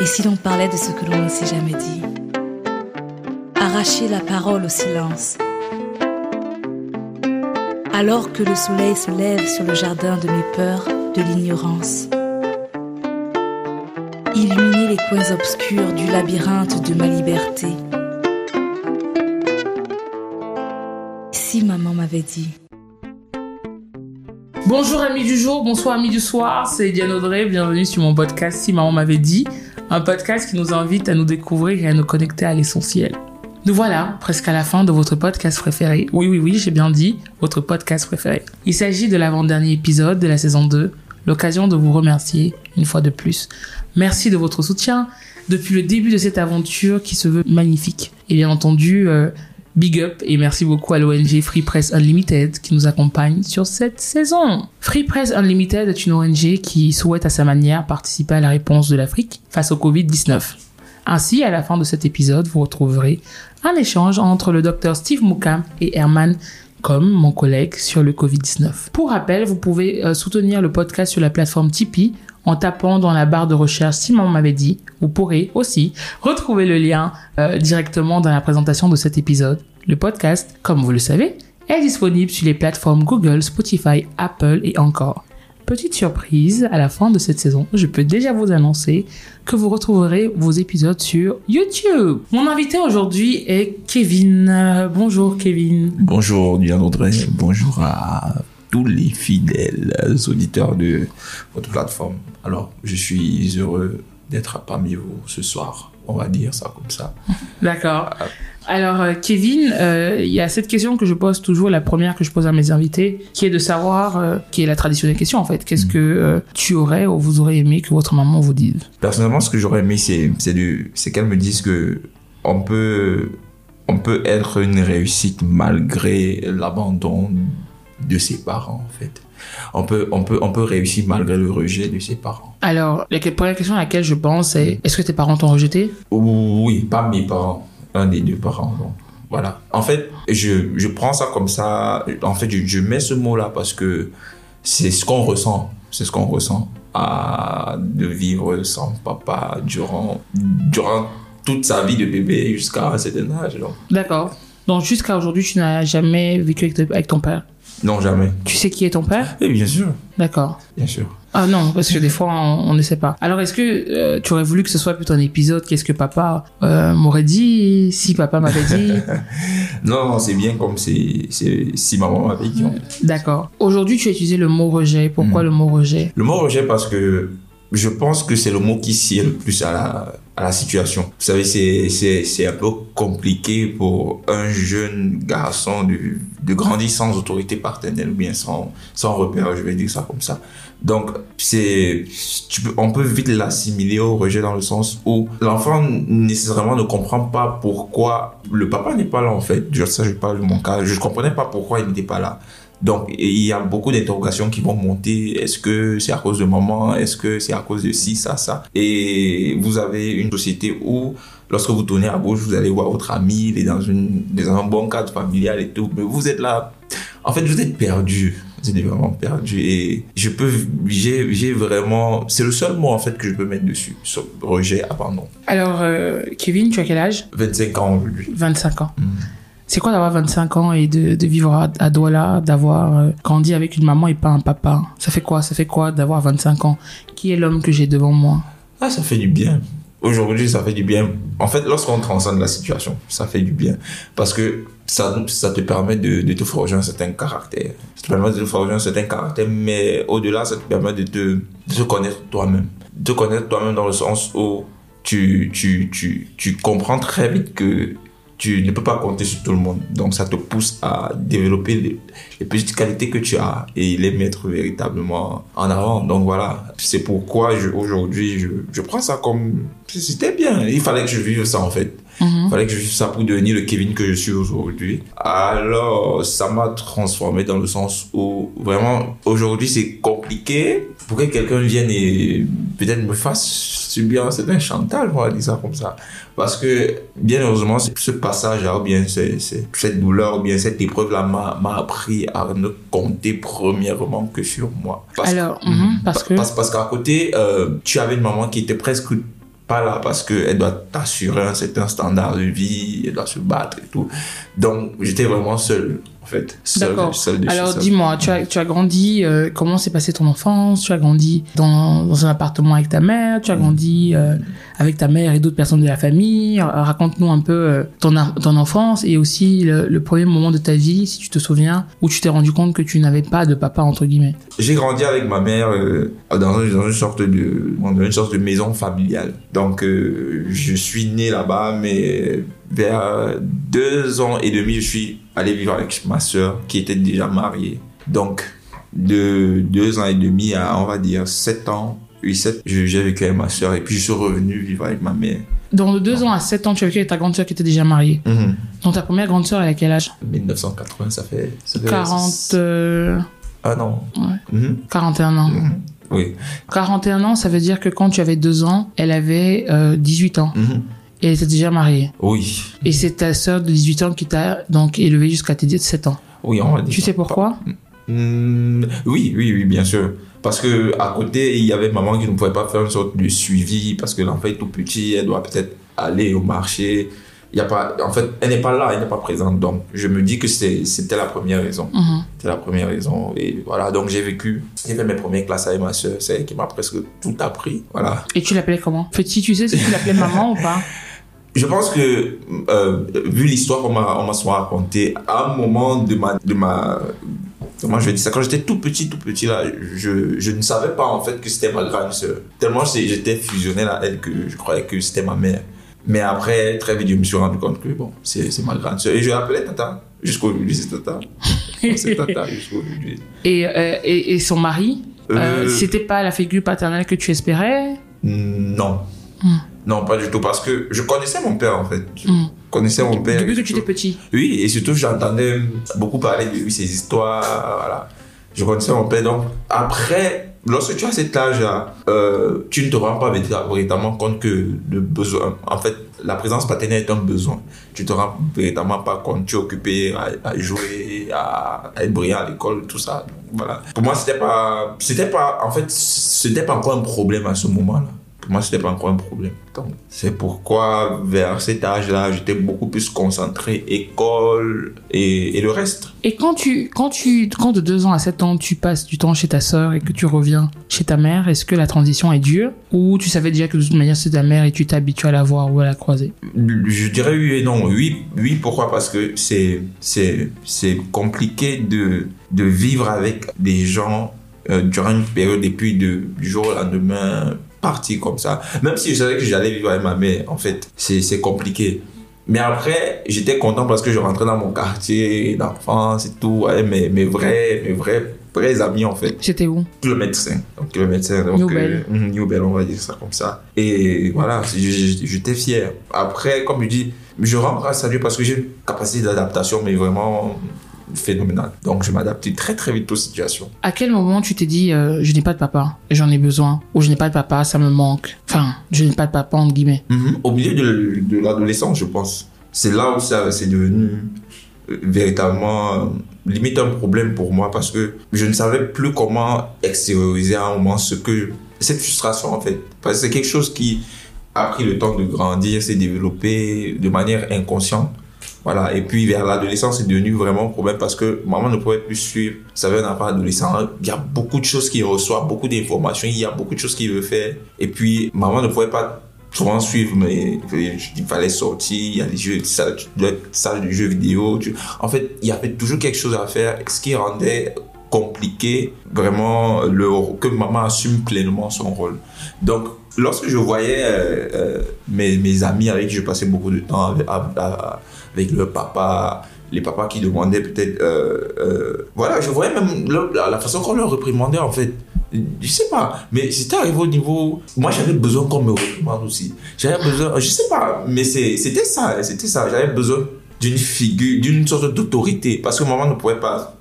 Et si l'on parlait de ce que l'on ne s'est jamais dit? Arracher la parole au silence. Alors que le soleil se lève sur le jardin de mes peurs, de l'ignorance. Illuminer les coins obscurs du labyrinthe de ma liberté. Si maman m'avait dit. Bonjour amis du jour, bonsoir amis du soir, c'est Diane Audrey, bienvenue sur mon podcast Si maman m'avait dit, un podcast qui nous invite à nous découvrir et à nous connecter à l'essentiel. Nous voilà presque à la fin de votre podcast préféré. Oui, oui, oui, j'ai bien dit, votre podcast préféré. Il s'agit de l'avant-dernier épisode de la saison 2, l'occasion de vous remercier une fois de plus. Merci de votre soutien depuis le début de cette aventure qui se veut magnifique. Et bien entendu, euh, Big up et merci beaucoup à l'ONG Free Press Unlimited qui nous accompagne sur cette saison. Free Press Unlimited est une ONG qui souhaite à sa manière participer à la réponse de l'Afrique face au Covid-19. Ainsi, à la fin de cet épisode, vous retrouverez un échange entre le docteur Steve Mouka et Herman comme mon collègue sur le Covid-19. Pour rappel, vous pouvez euh, soutenir le podcast sur la plateforme Tipeee en tapant dans la barre de recherche si maman m'avait dit. Vous pourrez aussi retrouver le lien euh, directement dans la présentation de cet épisode. Le podcast, comme vous le savez, est disponible sur les plateformes Google, Spotify, Apple et encore. Petite surprise, à la fin de cette saison, je peux déjà vous annoncer que vous retrouverez vos épisodes sur YouTube. Mon invité aujourd'hui est Kevin. Euh, bonjour Kevin. Bonjour Diane Audrey, bonjour à tous les fidèles auditeurs de votre plateforme. Alors, je suis heureux d'être parmi vous ce soir. On va dire ça comme ça. D'accord. Alors, euh, Kevin, euh, il y a cette question que je pose toujours, la première que je pose à mes invités, qui est de savoir, euh, qui est la traditionnelle question en fait, qu'est-ce que tu aurais ou vous aurez aimé que votre maman vous dise? Personnellement, ce que j'aurais aimé, c'est c'est qu'elle me dise que on peut on peut être une réussite malgré l'abandon de ses parents en fait. On peut, on, peut, on peut réussir malgré le rejet de ses parents. Alors, la première question à laquelle je pense, c'est est-ce que tes parents t'ont rejeté? Oui, pas mes parents, un des deux parents. Donc. Voilà. En fait, je, je prends ça comme ça. En fait, je, je mets ce mot-là parce que c'est ce qu'on ressent. C'est ce qu'on ressent à de vivre sans papa durant, durant toute sa vie de bébé jusqu'à un certain âge. D'accord. Donc, jusqu'à aujourd'hui, tu n'as jamais vécu avec, avec ton père? Non, jamais. Tu sais qui est ton père? Oui, bien sûr. D'accord. Bien sûr. Ah non, parce que des fois, on, ne sait pas. Alors, est-ce que euh, tu aurais voulu que ce soit plutôt un épisode Qu'est-ce que papa euh, m'aurait dit Si papa m'avait dit Non, c'est bien comme c'est si maman m'avait dit. D'accord. Aujourd'hui, tu as utilisé le mot rejet. Pourquoi hmm. le mot rejet? Le mot rejet parce que je pense que c'est le mot qui sied le plus à la, la situation. Vous savez, c'est un peu compliqué pour un jeune garçon de, de grandir sans autorité partenaire ou bien sans, sans repère, je vais dire ça comme ça. Donc, c'est, on peut vite l'assimiler au rejet dans le sens où l'enfant nécessairement ne comprend pas pourquoi le papa n'est pas là en fait. Ça, je parle de mon cas. Je ne comprenais pas pourquoi il n'était pas là. Donc, il y a beaucoup d'interrogations qui vont monter. Est-ce que c'est à cause de maman? Est-ce que c'est à cause de ci, ça, ça? Et vous avez une société où, lorsque vous tournez à gauche, vous allez voir votre ami, il est dans, une, dans un bon cadre familial et tout. Mais vous êtes là. En fait, vous êtes perdu. Vous êtes vraiment perdu. Et je peux, j'ai vraiment, c'est le seul mot en fait que je peux mettre dessus. Sur rejet, abandon. Alors, euh, Kevin, tu as quel âge? 25 ans aujourd'hui. 25 ans. Mm. C'est quoi d'avoir 25 ans et de, de vivre à, Douala, d'avoir euh, grandi avec une maman et pas un papa? Ça fait quoi? Ça fait quoi d'avoir 25 ans? Qui est l'homme que j'ai devant moi? Ah, ça fait du bien. Aujourd'hui, ça fait du bien. En fait, lorsqu'on transcende la situation, ça fait du bien. Parce que ça, ça te permet de, de te forger un certain caractère. Ça te permet de te forger un certain caractère, mais au-delà, ça te permet de te, de te connaître toi-même. De te connaître toi-même dans le sens où tu, tu, tu, tu comprends très vite que tu ne peux pas compter sur tout le monde. Donc, ça te pousse à développer les, petites qualités que tu as et les mettre véritablement en avant. Donc, voilà. C'est pourquoi aujourd'hui, je, je prends ça comme. C'était bien. Il fallait que je vive ça, en fait. Il fallait que je vive ça pour devenir le Kevin que je suis aujourd'hui. Alors, ça m'a transformé dans le sens où vraiment, aujourd'hui, c'est compliqué pour que quelqu'un vienne et peut-être me fasse subir un certain chantage, on va dire ça comme ça. Parce que, bien heureusement, ce passage ou bien cette douleur, ou bien cette épreuve-là m'a appris à ne compter premièrement que sur moi. Alors, mhm, parce que... Parce, parce qu'à côté, euh, tu avais une maman qui était presque pas là parce qu'elle doit t'assurer un certain standard de vie, elle doit se battre et tout. Donc, j'étais vraiment seul, fait. D'accord. Alors dis-moi, tu as, tu as grandi, euh, comment s'est passée ton enfance? Tu as grandi dans, dans un appartement avec ta mère? Tu as grandi euh, avec ta mère et d'autres personnes de la famille? Raconte-nous un peu euh, ton, ton enfance et aussi le, le premier moment de ta vie, si tu te souviens, où tu t'es rendu compte que tu n'avais pas de papa, entre guillemets. J'ai grandi avec ma mère dans, dans une sorte de dans une sorte de maison familiale. Donc je suis né là-bas, mais vers deux ans et demi, je suis allé vivre avec ma sœur qui était déjà mariée. Donc de deux ans et demi à on va dire sept ans, oui sept, j'ai vécu avec ma sœur et puis je suis revenu vivre avec ma mère. Dans de 2 ans à 7 ans, tu as vécu avec ta grande sœur qui était déjà mariée. Mhm. Donc ta première grande sœur, elle a quel âge? 1980, ça fait, ça fait 40, euh, Ah non. ouais, Mhm. 41 ans. Mhm. Oui. 41 ans, ça veut dire que quand tu avais 2 ans, elle avait euh, 18 ans. Et elle était déjà mariée. Oui. Et c'est ta sœur de 18 ans qui t'a donc élevé jusqu'à tes 17 ans. Oui, on va dire. Tu sais pourquoi? Hmm, oui, oui, oui, bien sûr. Parce que à côté, il y avait maman qui ne pouvait pas faire une sorte de suivi parce que l'enfant est tout petit, elle doit peut-être aller au marché. Il y a pas, en fait, elle n'est pas là, elle n'est pas présente. Donc, je me dis que c'était la première raison. Mhm. C'était la première raison. Et voilà, donc j'ai vécu, j'ai fait mes premières classes avec ma soeur. C'est elle qui m'a presque tout appris. Voilà. Et tu l'appelais comment? Si tu sais si tu l'appelais maman ou pas? Je pense que, euh, vu l'histoire qu'on m'a souvent racontée, à un moment de ma, de ma, comment je vais dire ça, quand j'étais tout petit, tout petit là, je, je ne savais pas en fait que c'était ma grande sœur. Tellement j'étais fusionnel à elle que je croyais que c'était ma mère. Mais après, très vite, je me suis rendu compte que bon, c'est c'est ma grande sœur. Et je l'appelais Tata. Jusqu'aujourd'hui, c'est Tata. c'est Tata jusqu'aujourd'hui. et, euh, et, et son mari, euh, c'était pas la figure paternelle que tu espérais? Non. Hmm. Non, pas du tout. Parce que je connaissais mon père en fait. Je Hmm. connaissais mon père. Depuis que tu étais petit. Oui, et surtout, j'entendais beaucoup parler de lui, ses histoires, voilà. Je connaissais mon père, donc après, lorsque tu as cet âge-là, euh, tu ne te rends pas véritablement compte que le besoin, en fait, la présence paternelle est un besoin. Tu te rends véritablement pas compte, tu es occupé à, à jouer, à, à être brillant à l'école, tout ça. Donc, voilà. Pour moi, c'était pas, c'était pas, en fait, c'était pas encore un problème à ce moment-là. Pour moi, c'était pas encore un problème. Donc, c'est pourquoi, vers cet âge-là, j'étais beaucoup plus concentré école et, et le reste. Et quand tu, quand tu, quand de 2 ans à 7 ans, tu passes du temps chez ta sœur et que tu reviens chez ta mère, est-ce que la transition est dure Ou tu savais déjà que de toute manière c'est ta mère et tu t'habitues à la voir ou à la croiser? Je dirais oui et non. Oui, oui pourquoi? Parce que c'est, c'est, c'est compliqué de, de vivre avec des gens euh, durant une période et puis de, du jour au lendemain partir comme ça. Même si je savais que j'allais vivre avec ma mère, en fait, c'est, compliqué. Mais après, j'étais content parce que je rentrais dans mon quartier d'enfance et tout, avec mes, mes vrais, mes vrais, vrais amis en fait. C'était où? Le médecin. Donc, le médecin. Donc, New euh, New Bell, on va dire ça comme ça. Et voilà, j'étais fier. Après, comme je dis, je rends grâce à Dieu parce que j'ai une capacité d'adaptation, mais vraiment phénoménale. Donc, je m'adapte très, très vite aux situations. À quel moment tu t'es dit euh, je n'ai pas de papa, j'en ai besoin Ou je n'ai pas de papa, ça me manque Enfin, je n'ai pas de papa entre guillemets? Mhm. Au milieu de, de l'adolescence, je pense. C'est là où ça c'est devenu euh, véritablement euh, limite un problème pour moi parce que je ne savais plus comment extérioriser à un moment ce que cette frustration en fait parce que c'est quelque chose qui a pris le temps de grandir s'est développé de manière inconsciente voilà et puis vers l'adolescence c'est devenu vraiment un problème parce que maman ne pouvait plus suivre vous savez un enfant adolescent il y a beaucoup de choses qu'il reçoit beaucoup d'informations il y a beaucoup de choses qu'il veut faire et puis maman ne pouvait pas souvent suivre, mais il fallait sortir, il y a des jeux, ça, salle de jeux vidéo. En fait, il y avait toujours quelque chose à faire, ce qui rendait compliqué vraiment le, que maman assume pleinement son rôle. Donc, lorsque je voyais euh, euh, mes, amis avec qui je passais beaucoup de temps avec, avec leur papa, les papas qui demandaient peut-être... euh, euh, voilà, je voyais même la, façon qu'on leur réprimandait en fait. Je sais pas, mais c'était arrivé au niveau... Moi, j'avais besoin qu'on me réprimande aussi. J'avais besoin... Je sais pas, mais c'était ça, c'était ça. J'avais besoin d'une figure, d'une sorte d'autorité. Parce que maman ne pouvait pas...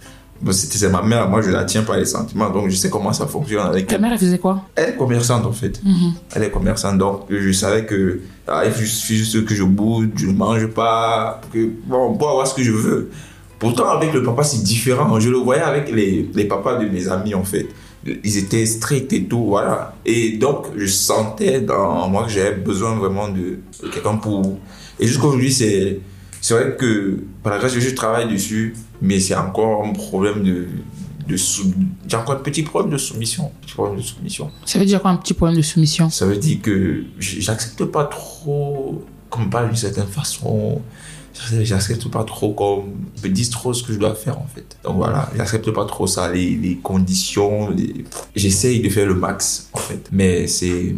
C'est ma mère, moi je la tiens par les sentiments, donc je sais comment ça fonctionne avec Ta elle. mère, elle faisait quoi? Elle est commerçante en fait. Mhm. Elle est commerçante, donc je savais que ah, il suffit juste que je bouge, je ne mange pas, que, bon, pour avoir ce que je veux. Pourtant, avec le papa, c'est différent. Je le voyais avec les, les papas de mes amis en fait. ils étaient stricts et tout, voilà. Et donc, je sentais dans moi que j'avais besoin vraiment de, quelqu'un pour. Et jusqu'à aujourd'hui, c'est, c'est vrai que, par la grâce de Dieu, je travaille dessus, mais c'est encore un problème de. de sou- J'ai encore un petit problème de soumission. Petit problème de soumission. Ça veut dire quoi un petit problème de soumission? Ça veut dire que j'accepte pas trop qu'on me parle d'une certaine façon. J'accepte pas trop qu'on me dise trop ce que je dois faire en fait. Donc voilà, j'accepte pas trop ça, les, les conditions. les- J'essaye de faire le max en fait. Mais c'est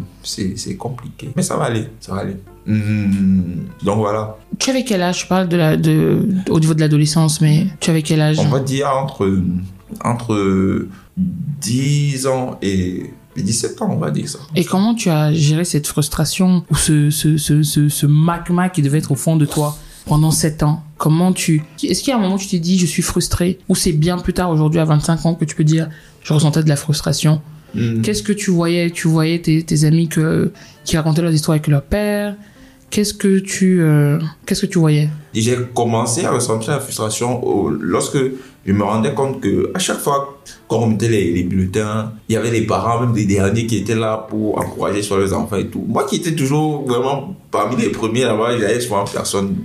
compliqué. Mais ça va aller, ça va aller. Hmm, donc voilà, Tu avais quel âge? Je parle de la, de, au niveau de l'adolescence, mais tu avais quel âge? On va dire entre, entre 10 ans et 17 ans, on va dire ça. Et comment tu as géré cette frustration ou ce, ce, ce, ce, ce magma qui devait être au fond de toi pendant 7 ans? Comment tu... Est-ce qu'il y a un moment où tu t'es dit je suis frustré Ou c'est bien plus tard aujourd'hui à 25 ans que tu peux dire je ressentais de la frustration? Hmm. Qu'est-ce que tu voyais? Tu voyais tes, tes amis que, qui racontaient leurs histoires avec leur père Qu'est-ce que tu, euh, qu'est-ce que tu voyais? J'ai commencé à ressentir la frustration lorsque je me rendais compte que à chaque fois qu'on remettait les, bulletins, il y avait les parents, même des derniers, qui étaient là pour encourager sur les enfants et tout. Moi qui étais toujours vraiment parmi les premiers là-bas, j'avais souvent personne.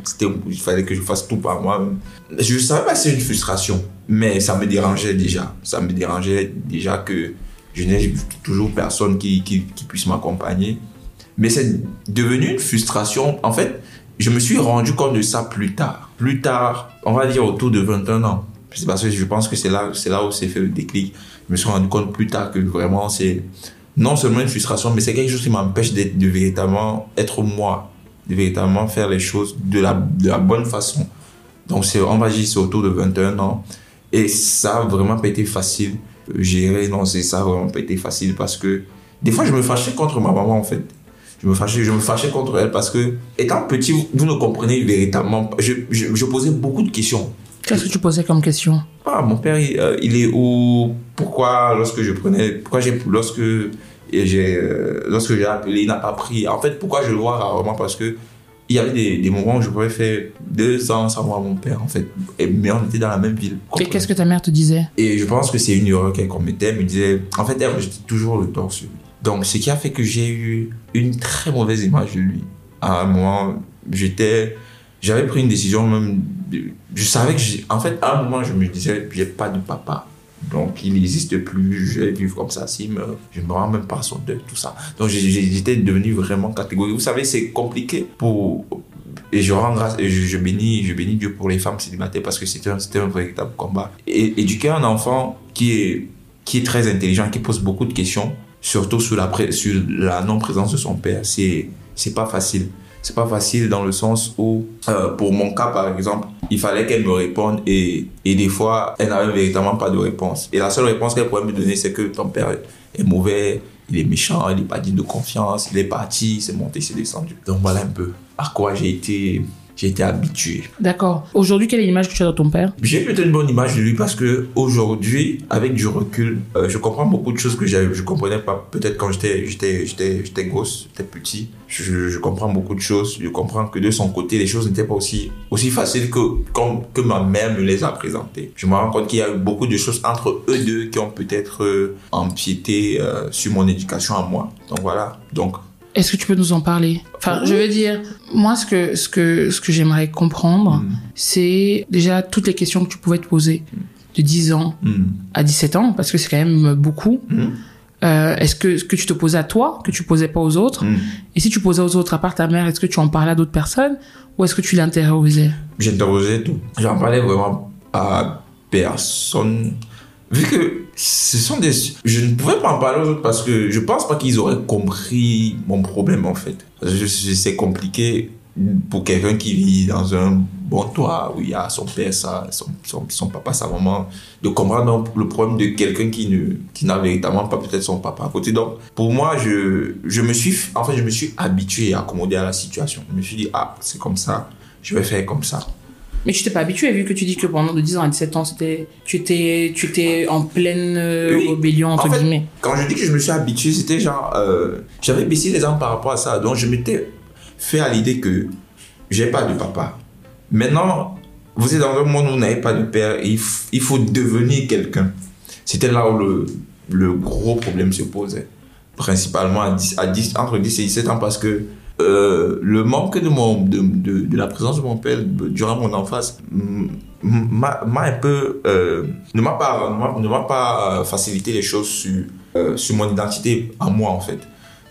Il fallait que je fasse tout par moi. Je savais pas c'est une frustration, mais ça me dérangeait déjà. Ça me dérangeait déjà que je n'ai toujours personne qui, qui puisse m'accompagner. Mais c'est devenu une frustration. En fait, je me suis rendu compte de ça plus tard. Plus tard, on va dire autour de 21 ans. C'est parce que je pense que c'est là, c'est là où s'est fait le déclic. Je me suis rendu compte plus tard que vraiment c'est non seulement une frustration, mais c'est quelque chose qui m'empêche d'être, de véritablement être moi, de véritablement faire les choses de la, de la bonne façon. Donc c'est, on va dire, c'est autour de 21 ans. Et ça a vraiment pas été facile. Gérer, non, c'est ça a vraiment pas été facile parce que des fois je me fâchais contre ma maman en fait. Je me fâchais, je me fâchais contre elle parce que, étant petit, vous, ne comprenez véritablement pas. Je, je, je posais beaucoup de questions. Qu'est-ce que tu posais comme question? Ah, mon père, il, euh, il est où? Pourquoi, lorsque je prenais, pourquoi j'ai, lorsque j'ai, euh, lorsque j'ai appelé, il n'a pas pris. En fait, pourquoi je le vois rarement? Parce que il y avait des, des moments où je pouvais faire deux ans sans voir mon père, en fait. Et, mais on était dans la même ville. Et qu'est-ce que ta mère te disait? Et je pense que c'est une erreur qu'elle commettait. Elle me disait, en fait, elle rejetait toujours le tort sur lui. Donc, ce qui a fait que j'ai eu une très mauvaise image de lui. À un moment, j'étais, j'avais pris une décision même, je savais que en fait, à un moment, je me disais, j'ai pas de papa. Donc, il n'existe plus, je vais vivre comme ça. S'il meurt, je ne me rends même pas son deuil, tout ça. Donc, j'étais devenu vraiment catégorique. Vous savez, c'est compliqué pour, et je rends grâce, et je, bénis, je bénis Dieu pour les femmes célibataires parce que c'était un, un véritable combat. Et éduquer un enfant qui est, qui est très intelligent, qui pose beaucoup de questions, surtout sur la, non-présence de son père, c'est, pas facile. C'est pas facile dans le sens où, euh, pour mon cas par exemple, il fallait qu'elle me réponde et, et des fois, elle n'avait véritablement pas de réponse. Et la seule réponse qu'elle pouvait me donner, c'est que ton père est mauvais, il est méchant, il n'est pas digne de confiance, il est parti, c'est monté, c'est descendu. Donc voilà un peu à quoi j'ai été, j'ai été habitué. D'accord. Aujourd'hui, quelle est l'image que tu as de ton père? J'ai plutôt une bonne image de lui parce que aujourd'hui, avec du recul, euh, je comprends beaucoup de choses que je comprenais pas. Peut-être quand j'étais, j'étais, j'étais, j'étais gosse, j'étais petit. Je, je comprends beaucoup de choses. Je comprends que de son côté, les choses n'étaient pas aussi, aussi faciles que, comme, que ma mère me les a présentées. Je me rends compte qu'il y a eu beaucoup de choses entre eux deux qui ont peut-être euh, empiété euh, sur mon éducation à moi. Donc voilà. Donc, Est-ce que tu peux nous en parler? Enfin, je veux dire, moi, ce que, ce que, ce que j'aimerais comprendre, Mm. c'est déjà toutes les questions que tu pouvais te poser de 10 ans hmm, à 17 ans, parce que c'est quand même beaucoup. hmm, Euh, est-ce que ce que tu te posais à toi, que tu posais pas aux autres. Et si tu posais aux autres, à part ta mère, est-ce que tu en parlais à d'autres personnes Ou est-ce que tu l'intériorisais J'interrogeais tout. J'en parlais vraiment à personne. Vu que ce sont des... Je ne pouvais pas en parler aux autres parce que je pense pas qu'ils auraient compris mon problème en fait. C'est compliqué pour quelqu'un qui vit dans un bon toit où il y a son père, sa, son, son, son papa, sa maman, de comprendre le problème de quelqu'un qui ne qui n'a véritablement pas peut-être son papa à côté. Donc pour moi, je, je me suis en fait je me suis habitué et accommodé à la situation. Je me suis dit ah c'est comme ça, je vais faire comme ça. Mais tu t'es pas habitué, vu que tu dis que pendant de 10 ans à 17 ans, c'était, tu étais, tu étais en pleine euh, Oui. rébellion, entre En fait, guillemets. Quand je dis que je me suis habitué, c'était genre. euh, J'avais baissé les armes par rapport à ça. Donc, je m'étais fait à l'idée que j'ai pas de papa. Maintenant, vous êtes dans un monde où vous n'avez pas de père il, il faut devenir quelqu'un. C'était là où le, le gros problème se posait. Principalement à 10, à 10, entre 10 et 17 ans parce que euh, le manque de, la présence de mon père durant mon enfance m'a un peu euh, ne m'a pas pas facilité les choses sur euh, sur mon identité à moi en fait.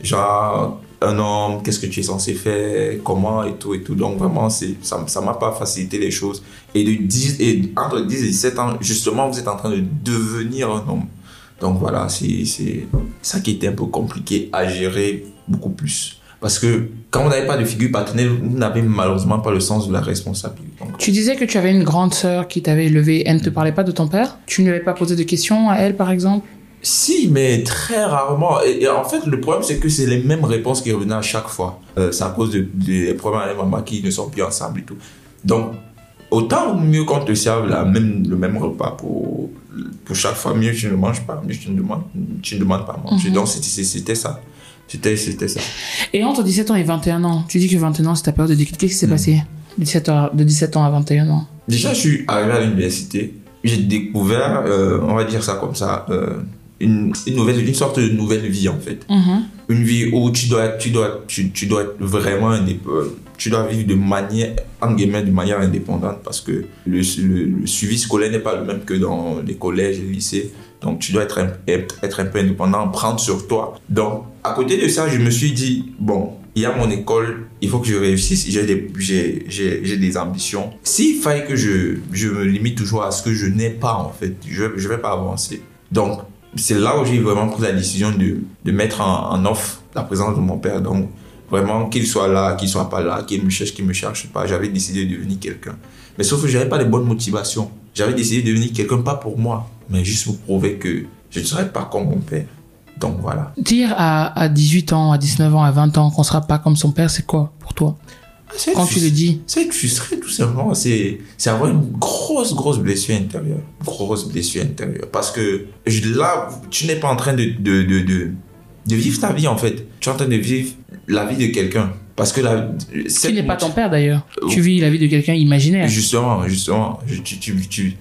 Genre un homme qu'est-ce que tu es censé faire comment et tout et tout. Donc vraiment ça ça m'a pas facilité les choses. Et de 10 et entre 10 et 17 ans justement vous êtes en train de devenir un homme. Donc voilà c'est ça qui était un peu compliqué à gérer beaucoup plus parce que quand on n'avait pas de figure paternelle, vous n'avez malheureusement pas le sens de la responsabilité. tu disais que tu avais une grande sœur qui t'avait élevé. Elle ne te parlait pas de ton père? Tu ne lui avais pas posé de questions à elle, par exemple? Si, mais très rarement. Et, en fait, le problème, c'est que c'est les mêmes réponses qui revenaient à chaque fois. Euh, c'est à cause des problèmes avec maman qui ne sont plus ensemble et tout. Donc, autant mieux qu'on te serve la même, le même repas pour, pour chaque fois, mieux tu ne manges pas, mieux tu ne demandes, tu ne demandes pas à manger. Mhm. Donc, c'était ça. C'était, c'était ça. Et entre 17 ans et 21 ans, tu dis que 21 ans, c'est ta période de déclic. Qu'est-ce qui s'est hmm. passé 17 ans, de 17 ans à 21 ans? Déjà, je suis arrivé à l'université. J'ai découvert, euh, on va dire ça comme ça, euh, une, une, nouvelle, une sorte de nouvelle vie en fait. Mm-hmm. Une vie où tu dois, tu dois, tu, tu dois être vraiment euh, tu dois vivre de manière, en guillemets, de manière indépendante parce que le, le, le suivi scolaire n'est pas le même que dans les collèges et les lycées. Donc, tu dois être un, être un peu indépendant, prendre sur toi. Donc, à côté de ça, je me suis dit, bon, il y a mon école, il faut que je réussisse, j'ai des, j'ai, des ambitions. S'il fallait que je, je me limite toujours à ce que je n'ai pas, en fait, je ne vais pas avancer. Donc, c'est là où j'ai vraiment pris la décision de, de mettre en, offre la présence de mon père. Donc, vraiment, qu'il soit là, qu'il soit pas là, qu'il me cherche, qu'il me cherche pas, j'avais décidé de devenir quelqu'un. Mais sauf que j'avais pas les bonnes motivations. J'avais décidé de devenir quelqu'un, pas pour moi, mais juste pour prouver que je ne serais pas comme mon père. Donc voilà. Dire à, à 18 ans, à 19 ans, à 20 ans qu'on sera pas comme son père, c'est quoi pour toi Quand tu le dis C'est être frustré tout simplement. C'est avoir une grosse, grosse blessure intérieure. Grosse blessure intérieure. Parce que là, tu n'es pas en train de, de, de, de, de vivre ta vie en fait. Tu es en train de vivre la vie de quelqu'un. Parce que la. Qui n'est pas ton père d'ailleurs. Tu vis la vie de quelqu'un imaginaire. Justement, justement. tu, tu, tu,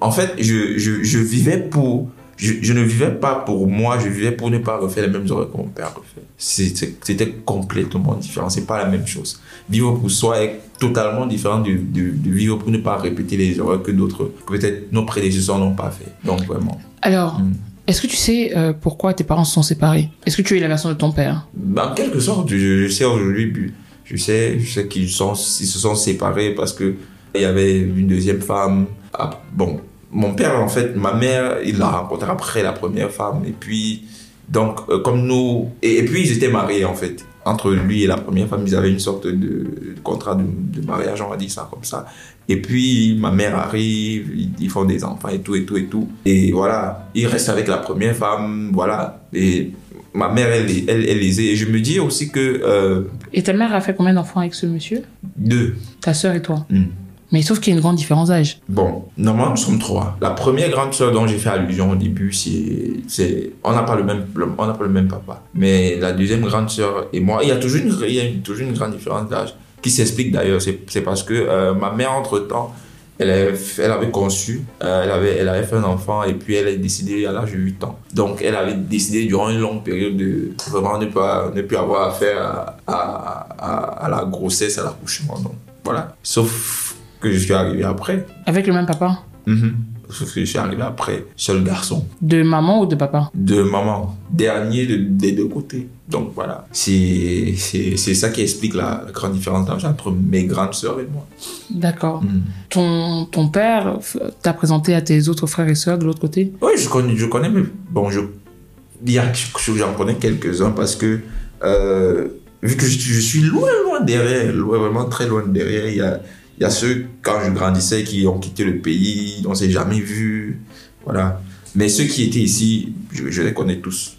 en fait, je, je, je vivais pour. Je, je, ne vivais pas pour moi, je vivais pour ne pas refaire les mêmes erreurs que mon père refait. C'était complètement différent, c'est pas la même chose. Vivre pour soi est totalement différent de, de, de vivre pour ne pas répéter les erreurs que d'autres, peut-être nos prédécesseurs n'ont pas fait. Donc vraiment. Alors, hmm. Est-ce que tu sais euh, pourquoi tes parents se sont séparés? Est-ce que tu es la version de ton père? Bah, En quelque sorte, je, je sais aujourd'hui, je sais, je sais qu'ils sont, ils se sont séparés parce que il y avait une deuxième femme. Ah, bon, mon père, en fait, ma mère, il l'a rencontré après la première femme. Et puis, donc, euh, comme nous. Et, puis, ils étaient mariés, en fait. Entre lui et la première femme, ils avaient une sorte de, contrat de, mariage, on va dire ça comme ça. Et puis, ma mère arrive, ils, font des enfants et tout, et tout, et tout. Et voilà, il reste avec la première femme, voilà. Et ma mère, elle, elle, elle les Et je me dis aussi que. Euh, et ta mère a fait combien d'enfants avec ce monsieur? Deux. Ta soeur et toi? Hmm. Mais sauf qu'il y a une grande différence d'âge. Bon, normalement, nous sommes trois. La première grande sœur dont j'ai fait allusion au début, c'est. On n'a pas, le même, on n'a pas le même papa. Mais la deuxième grande sœur et moi, il y a toujours une, il y a toujours une grande différence d'âge, qui s'explique d'ailleurs. C'est parce que euh, ma mère, entre-temps, elle avait, elle avait conçu, euh, elle, avait, elle avait fait un enfant et puis elle a décidé à l'âge de 8 ans. Donc elle avait décidé durant une longue période de vraiment ne, pas, ne plus avoir affaire à, à, à la grossesse, à l'accouchement. Donc voilà. Sauf que je suis arrivé après. Avec le même papa mm Sauf que je suis arrivé après, seul garçon. De maman ou de papa De maman. Dernier des deux côtés. Donc voilà. C'est ça qui explique la, grande différence d'âge entre mes grandes sœurs et moi. D'accord. Mhm. Ton, ton père t'a présenté à tes autres frères et sœurs de l'autre côté? Oui, je connais, je connais, mais bon, je, j'en connais quelques-uns parce que euh, vu que je, je, suis loin, loin derrière, loin, vraiment très loin derrière, il y a il y a ceux, quand je grandissais, qui ont quitté le pays, on ne s'est jamais vu. Voilà. Mais ceux qui étaient ici, je, les connais tous.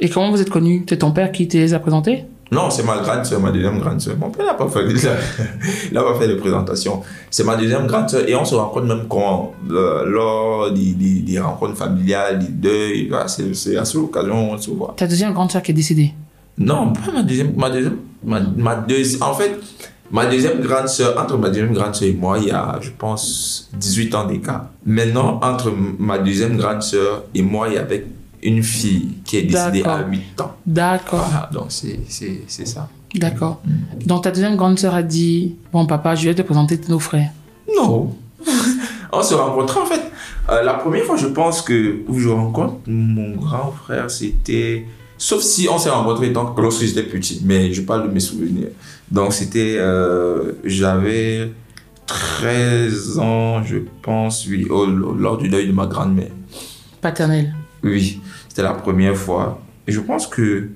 Et comment vous êtes connus? C'est ton père qui te les a présentés? Non, c'est ma grande soeur, ma deuxième grande soeur. Mon père n'a pas fait, pas fait de présentation. C'est ma deuxième grande soeur et on se rencontre même quand, euh, lors des, des, rencontres familiales, des deuils. c'est à cette occasion on se voit. Ta deuxième grande soeur qui est décédée? Non, pas ma deuxième. Ma deuxième, ma, ma deuxième en fait, Ma deuxième grande sœur, entre ma deuxième grande sœur et moi, il y a, je pense, 18 ans d'écart. Maintenant, entre ma deuxième grande sœur et moi, il y avait une fille qui est décédée à D'accord. 8 ans. D'accord, Voilà, donc c'est ça. d'accord. Donc ta deuxième grande sœur a dit Bon, papa, je vais te présenter nos frères. Non. on se rencontrait en fait. euh, la première fois, je pense que où je rencontre mon grand frère, c'était. Sauf si on s'est rencontrés lorsque j'étais petit, mais je parle de mes souvenirs. Donc c'était. euh, J'avais 13 ans, je pense, oui, au- lors du deuil de ma grand-mère. Paternel. Oui, c'était la première fois. Et je pense que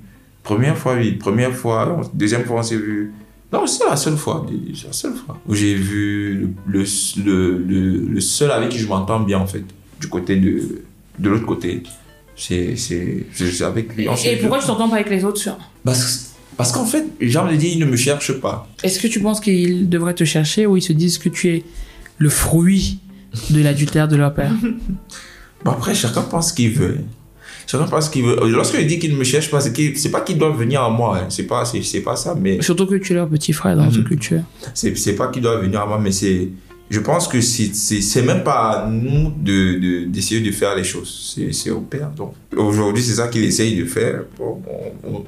première fois, oui, première fois, deuxième fois, on s'est vu. Non, c'est la seule fois, c'est la seule fois où j'ai vu le, le, le, le- le seul avec qui je m'entends bien, en fait, du côté de, de l'autre côté. C'est, avec lui. Et pourquoi tu t'entends pas avec les autres Parce, parce qu'en fait, Jean me dit, il ne me cherche pas. Est-ce que tu penses qu'ils devraient te chercher ou ils se disent que tu es le fruit de l'adultère de leur père? Bon, après, chacun pense ce qu'il veut. Chacun pense ce qu'il veut. Lorsque je dis qu'il ne me cherche pas, c'est, c'est pas qu'il doit venir à moi. hein. C'est pas, pas ça, mais. Surtout que tu es leur petit frère dans notre Mhm. culture. c'est c'est pas qu'il doit venir à moi mais c'est je pense que c'est même pas à nous de de- d'essayer de faire les choses. C'est au père. Donc aujourd'hui c'est ça qu'il essaye de faire. Bon,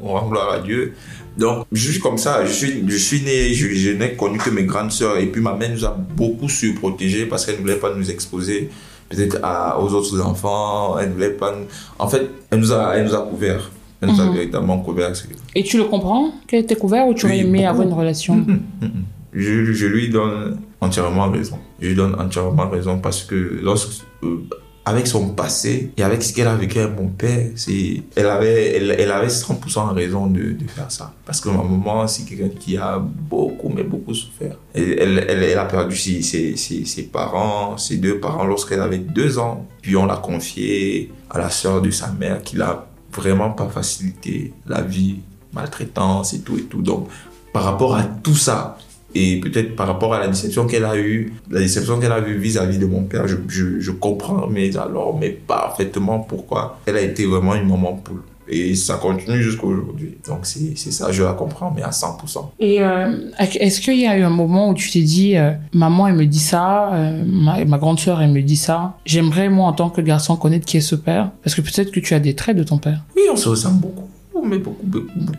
on, rend gloire à Dieu. Donc je suis comme ça je suis je suis né je, je n'ai connu que mes grandes sœurs. Et puis ma mère nous a beaucoup surprotégés parce qu'elle ne voulait pas nous exposer peut-être aux autres enfants. Elle ne voulait pas nous- en fait elle nous a elle nous a couvert elle nous a Mhm. véritablement couvert Et tu le comprends qu'elle était couvert ou tu aurais Oui, aimé beaucoup. avoir une relation? Mhm, mhm. Je, je lui donne entièrement raison. Je lui donne entièrement raison parce que lorsque, euh, avec son passé et avec ce qu'elle a vécu avec mon père, c'est, elle avait, elle, elle avait 100% raison de, de faire ça. Parce que ma maman, c'est quelqu'un qui a beaucoup, mais beaucoup souffert. Elle, elle, elle, a perdu ses, ses, ses, ses parents, ses deux parents lorsqu'elle avait deux ans. Puis on l'a confié à la sœur de sa mère qui l'a vraiment pas facilité la vie, maltraitance et tout et tout. Donc, par rapport à tout ça, et peut-être par rapport à la déception qu'elle a eue, la déception qu'elle a eue vis-à-vis de mon père, je, je, je comprends, mais alors, mais parfaitement pourquoi elle a été vraiment une maman poule. Et ça continue jusqu'à aujourd'hui. Donc c'est c'est ça, je la comprends, mais à 100%. Et euh, est-ce qu'il y a eu un moment où tu t'es dit, euh, maman, elle me dit ça, euh, ma, ma grande sœur, elle me dit ça. J'aimerais, moi, en tant que garçon, connaître qui est ce père. Parce que peut-être que tu as des traits de ton père. Oui, on se ressemble beaucoup, mais beaucoup, beaucoup, beaucoup.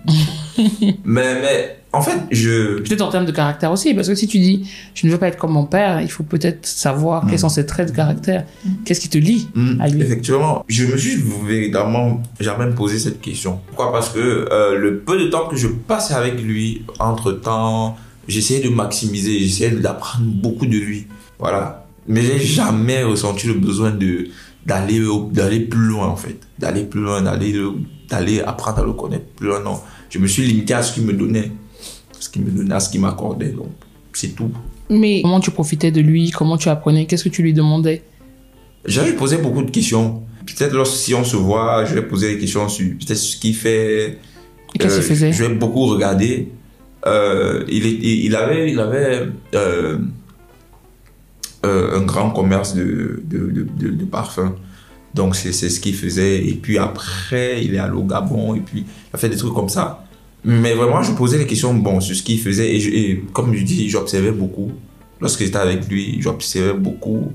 mais, mais en fait, je... Peut-être en termes de caractère aussi. Parce que si tu dis, je ne veux pas être comme mon père, il faut peut-être savoir quels sont ses traits de caractère. Qu'est-ce qui te lie Mm, à lui? Effectivement, je me suis véritablement jamais posé cette question. Pourquoi? Parce que euh, le peu de temps que je passais avec lui, entre-temps, j'essayais de maximiser, j'essayais d'apprendre beaucoup de lui. Voilà. Mais j'ai jamais ressenti le besoin de d'aller plus loin en fait, d'aller plus loin, d'aller le- d'aller apprendre à le connaître plus loin. Non, je me suis limité à ce qu'il me donnait, ce qu'il me donnait, à ce qu'il m'accordait. Donc c'est tout. Mais comment tu profitais de lui? Comment tu apprenais? Qu'est-ce que tu lui demandais? Je lui posais beaucoup de questions. Peut-être si on se voit, je vais poser des questions sur peut-être ce qu'il fait. Qu'est-ce Euh, qu'il faisait? Je vais beaucoup regarder. Euh, il, est- il avait, il avait euh, euh, un grand commerce de, de, de, de- de parfums. Donc c'est c'est ce qu'il faisait. Et puis après, il est allé au Gabon et puis il a fait des trucs comme ça. Mais vraiment, je posais des questions bon, sur ce qu'il faisait. Et, je- et comme je dis, j'observais beaucoup. Lorsque j'étais avec lui, j'observais beaucoup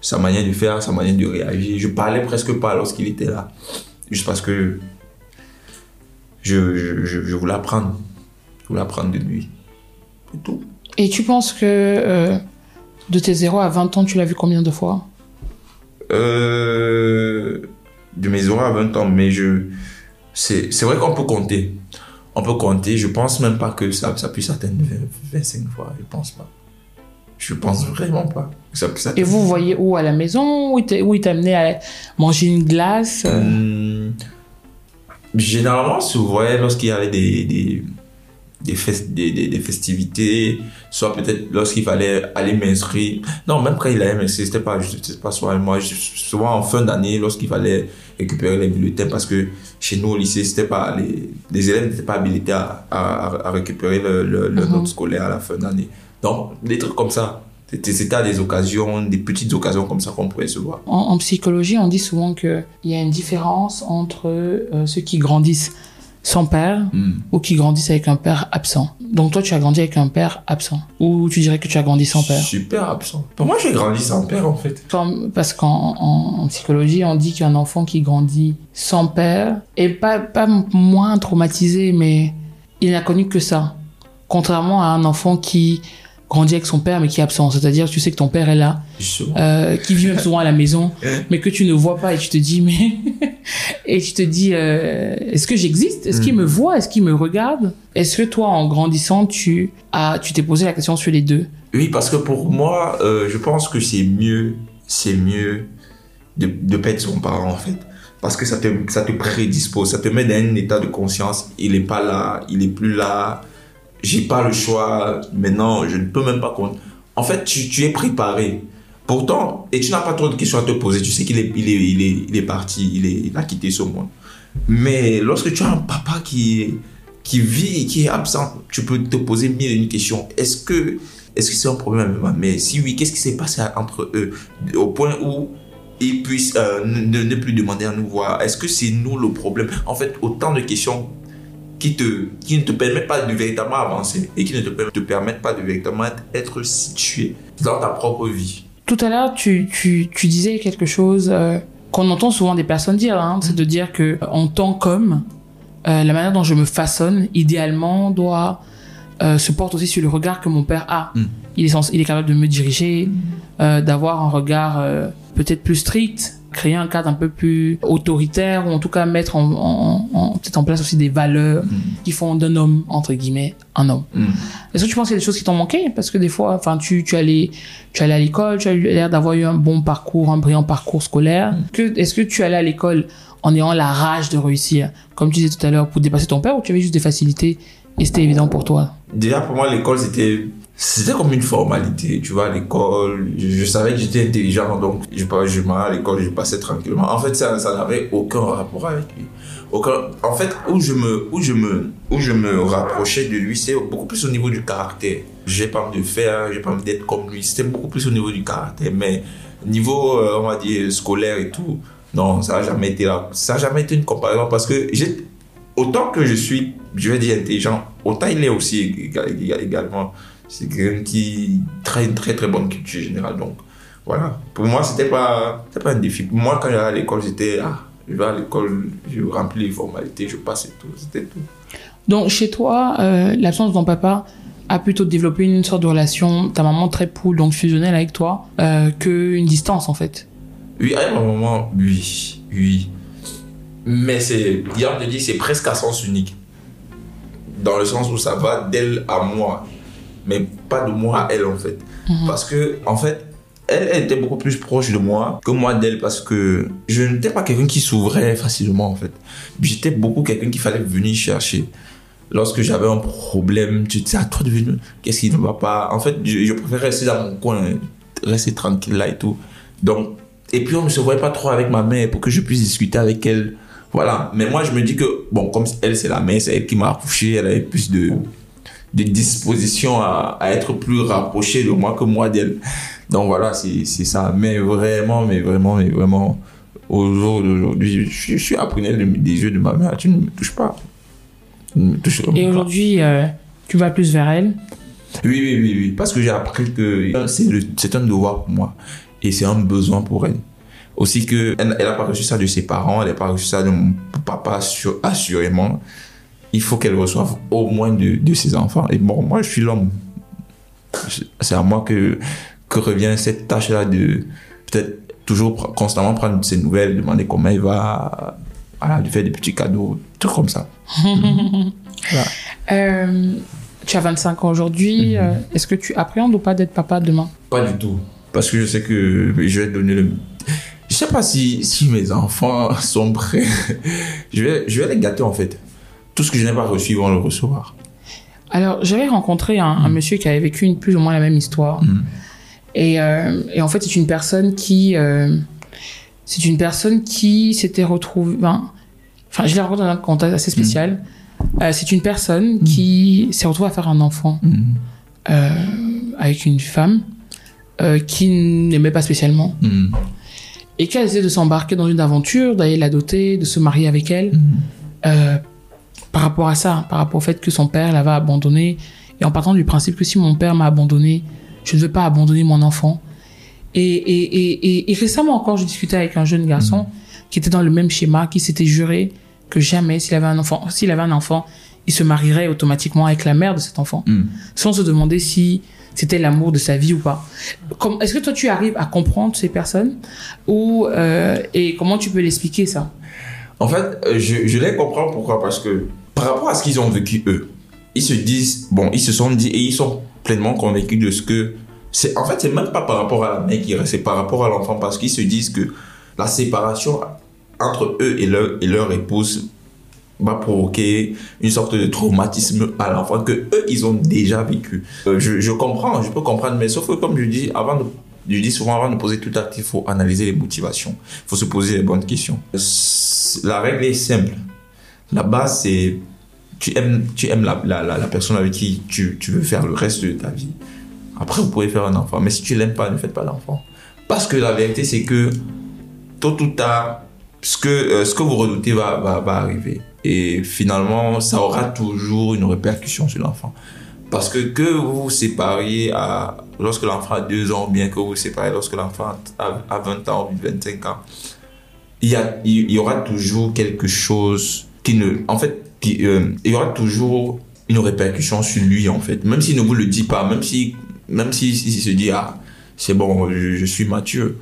sa manière de faire, sa manière de réagir. Je parlais presque pas lorsqu'il était là. Juste parce que je, je, je, je voulais apprendre. Je voulais apprendre de lui. C'est tout. Et tu penses que euh, de tes 0 à 20 ans, tu l'as vu combien de fois? Euh, de mes horaires à 20 ans, mais je. C'est vrai qu'on peut compter. On peut compter. Je pense même pas que ça, ça puisse atteindre 20 25 fois. Je pense pas. Je pense vraiment pas que ça puisse Et atteindre. vous vous voyez où à la maison Où il t'a- amené à manger une glace euh, Hum, généralement, voyait lorsqu'il y avait des, des, des, fest- des, des- des festivités, soit peut-être lorsqu'il fallait aller m'inscrire. Non, même quand il allait m'inscrire, c'était pas, pas souvent moi. Souvent en fin d'année, lorsqu'il fallait récupérer les bulletins, parce que chez nous au lycée, c'était pas, les, les élèves n'étaient pas habilités à, à, à récupérer le, le, le Mhm. note scolaire à la fin d'année. Donc, des trucs comme ça. C'était c'était à des occasions, des petites occasions comme ça qu'on pouvait se voir. en, en psychologie, on dit souvent qu'il y a une différence entre euh, ceux qui grandissent sans père Hmm. ou qui grandissent avec un père absent. Donc toi, tu as grandi avec un père absent. Ou tu dirais que tu as grandi sans père? Super absent. Pour moi, j'ai grandi sans père, en fait. Comme- Parce qu'en en, en psychologie, on dit qu'un enfant qui grandit sans père est pas, pas moins traumatisé, mais il n'a connu que ça. Contrairement à un enfant qui grandit avec son père mais qui est absent. C'est-à-dire, tu sais que ton père est là, euh, qui vit même souvent à la maison, mais que tu ne vois pas et tu te dis, mais. et tu te dis, euh, est-ce que j'existe? Est-ce qu'il Mm. me voit? Est-ce qu'il me regarde? Est-ce que toi, en grandissant, tu as, tu t'es posé la question sur les deux? Oui, parce que pour moi, euh, je pense que c'est mieux, c'est mieux de, de perdre son parent, en fait. Parce que ça te, ça te prédispose, ça te met dans un état de conscience. Il est pas là, il est plus là. J'ai pas le choix. Maintenant, je ne peux même pas compter. En fait, tu, tu es préparé. Pourtant, et tu n'as pas trop de questions à te poser. Tu sais qu'il est, il est, il est, parti, il, est, il a quitté ce monde. Mais lorsque tu as un papa qui, qui vit et qui est absent, tu peux te poser mille et une questions. Est-ce que est-ce que c'est un problème avec ma mère? Si oui, qu'est-ce qui s'est passé entre eux? Au point où ils puissent euh, ne plus demander à nous voir. Est-ce que c'est nous le problème? En fait, autant de questions qui, te, qui ne te permettent pas de véritablement avancer et qui ne te, te permettent pas de véritablement être situé dans ta propre vie. Tout à l'heure, tu, tu, tu disais quelque chose euh, qu'on entend souvent des personnes dire, hein, c'est de dire que euh, en tant qu'homme, euh, la manière dont je me façonne, idéalement, doit euh, se porte aussi sur le regard que mon père a. Mm. Il, est sens- il est capable de me diriger, d'avoir un regard peut-être plus strict, créer un cadre un peu plus autoritaire, ou en tout cas mettre en, en, en- peut-être en place aussi des valeurs qui font d'un homme, entre guillemets, un homme. Mm. Est-ce que tu penses qu'il y a des choses qui t'ont manqué? Parce que des fois, enfin, tu, tu allais, tu allais à l'école, tu as l'air d'avoir eu un bon parcours, un brillant parcours scolaire. Que, est-ce que tu allais à l'école en ayant la rage de réussir, comme tu disais tout à l'heure, pour dépasser ton père, ou tu avais juste des facilités et c'était évident pour toi? Déjà, pour moi, l'école, c'était. C'était comme une formalité, tu vois, à l'école, je, savais que j'étais intelligent, donc je, je m'allais à l'école, je passais tranquillement. En fait, ça, ça n'avait aucun rapport avec lui. Aucun, en fait, où je, me, où, je me, où je me rapprochais de lui, c'est beaucoup plus au niveau du caractère. J'ai pas envie de faire, j'ai pas envie d'être comme lui. C'était beaucoup plus au niveau du caractère. Mais niveau, euh, on va dire, scolaire et tout, non, ça n'a jamais été là. Ça n'a jamais été une comparaison parce que autant que je suis, je vais dire intelligent, autant il est aussi éga- éga- également. C'est quelqu'un qui a très, une très très bonne culture générale. Donc voilà. Pour moi, c'était pas, pas un défi. Pour moi, quand j'allais à l'école, j'étais, ah, je vais à l'école, je remplis les formalités, je passe et tout. C'était tout. Donc, chez toi, euh, l'absence de ton papa a plutôt développé une sorte de relation, ta maman très poule, donc fusionnelle avec toi, euh, qu'une distance en fait. Oui, à un moment, oui, oui. Mais c'est, on te dit, c'est presque à sens unique. Dans le sens où ça va d'elle à moi, mais pas de moi à elle, en fait. Parce que, en fait, elle, elle était beaucoup plus proche de moi que moi d'elle parce que je n'étais pas quelqu'un qui s'ouvrait facilement, en fait. J'étais beaucoup quelqu'un qu'il fallait venir chercher. Lorsque j'avais un problème, tu disais à toi de venir, qu'est-ce qui ne va pas? En fait, je, je préférais rester dans mon coin, rester tranquille là et tout. Donc, et puis on ne se voyait pas trop avec ma mère pour que je puisse discuter avec elle. Voilà. Mais moi, je me dis que, bon, comme elle, c'est la mère, c'est elle qui m'a accouché, elle avait plus de, de disposition à, à être plus rapprochée de moi que moi d'elle. Donc voilà, c'est ça. Mais vraiment, mais vraiment, mais vraiment, au jour d'aujourd'hui, je, suis- je suis à prunelle des yeux de ma mère. Tu ne me touches pas. Tu ne me touches vraiment Et aujourd'hui, euh, tu vas plus vers elle? Oui, oui, oui, oui. Parce que j'ai appris que c'est un devoir pour moi. Et c'est un besoin pour elle. Aussi que elle n'a pas reçu ça de ses parents, elle n'a pas reçu ça de mon papa, assur- assurément. Il faut qu'elle reçoive au moins de, de ses enfants. Et bon, moi, je suis l'homme. C'est à moi que, que revient cette tâche-là de peut-être toujours constamment prendre ses nouvelles, demander comment il va, voilà, lui faire des petits cadeaux, tout comme ça. Euh, tu as 25 ans aujourd'hui. euh, Est-ce que tu appréhendes ou pas d'être papa demain? Pas du tout. Parce que je sais que je vais donner le. Je sais pas si, si mes enfants sont prêts. je, vais, je vais les gâter en fait. Tout ce que je n'ai pas reçu, ils vont le recevoir. Alors, j'avais rencontré un, un monsieur qui avait vécu une, plus ou moins la même histoire. Mm. Et, euh, et en fait, c'est une personne qui. euh, c'est une personne qui s'était retrouvée. ben, Enfin, je l'ai rencontré dans un contexte assez spécial. Euh, c'est une personne qui s'est retrouvée à faire un enfant Mm. avec une femme qui n'aimait pas spécialement. Mm. Et qui a essayé de s'embarquer dans une aventure, d'aller la doter, de se marier avec elle. Par rapport à ça, par rapport au fait que son père l'avait abandonné, et en partant du principe que si mon père m'a abandonné, je ne veux pas abandonner mon enfant. Et, et, et, récemment encore, je discutais avec un jeune garçon qui était dans le même schéma, qui s'était juré que jamais, s'il avait un enfant, s'il avait un enfant, il se marierait automatiquement avec la mère de cet enfant, Mm. sans se demander si c'était l'amour de sa vie ou pas. Est-ce que toi, tu arrives à comprendre ces personnes? Ou euh, et comment tu peux l'expliquer ça? En fait, euh, je, je les comprends pourquoi? Parce que par rapport à ce qu'ils ont vécu eux, ils se disent, bon, ils se sont dit et ils sont pleinement convaincus de ce que. c'est En fait, c'est même pas par rapport à la mère qui reste, c'est par rapport à l'enfant parce qu'ils se disent que la séparation entre eux et leur, et leur épouse va provoquer une sorte de traumatisme à l'enfant que eux ils ont déjà vécu. Euh, je, comprends, je peux comprendre, mais sauf que comme je dis, avant de, je dis souvent avant de poser tout acte, il faut analyser les motivations, il faut se poser les bonnes questions. La règle est simple. La base c'est tu aimes, tu aimes la, la, la, personne avec qui tu, tu veux faire le reste de ta vie. Après, vous pouvez faire un enfant, mais si tu l'aimes pas, ne faites pas d'enfant. Parce que la vérité, c'est que tôt ou tard, ce que, euh, ce que vous redoutez va, va, va arriver. Et finalement, ça aura toujours une répercussion sur l'enfant. Parce que que vous vous sépariez à, lorsque l'enfant a 2 ans, ou bien que vous vous séparez lorsque l'enfant a, a 20 ans ou 25 ans, il y, a, il y aura toujours quelque chose qui ne... En fait, euh, il y aura toujours une répercussion sur lui, en fait. Même s'il ne vous le dit pas, même si même s'il si, se dit, ah, c'est bon, je, suis mature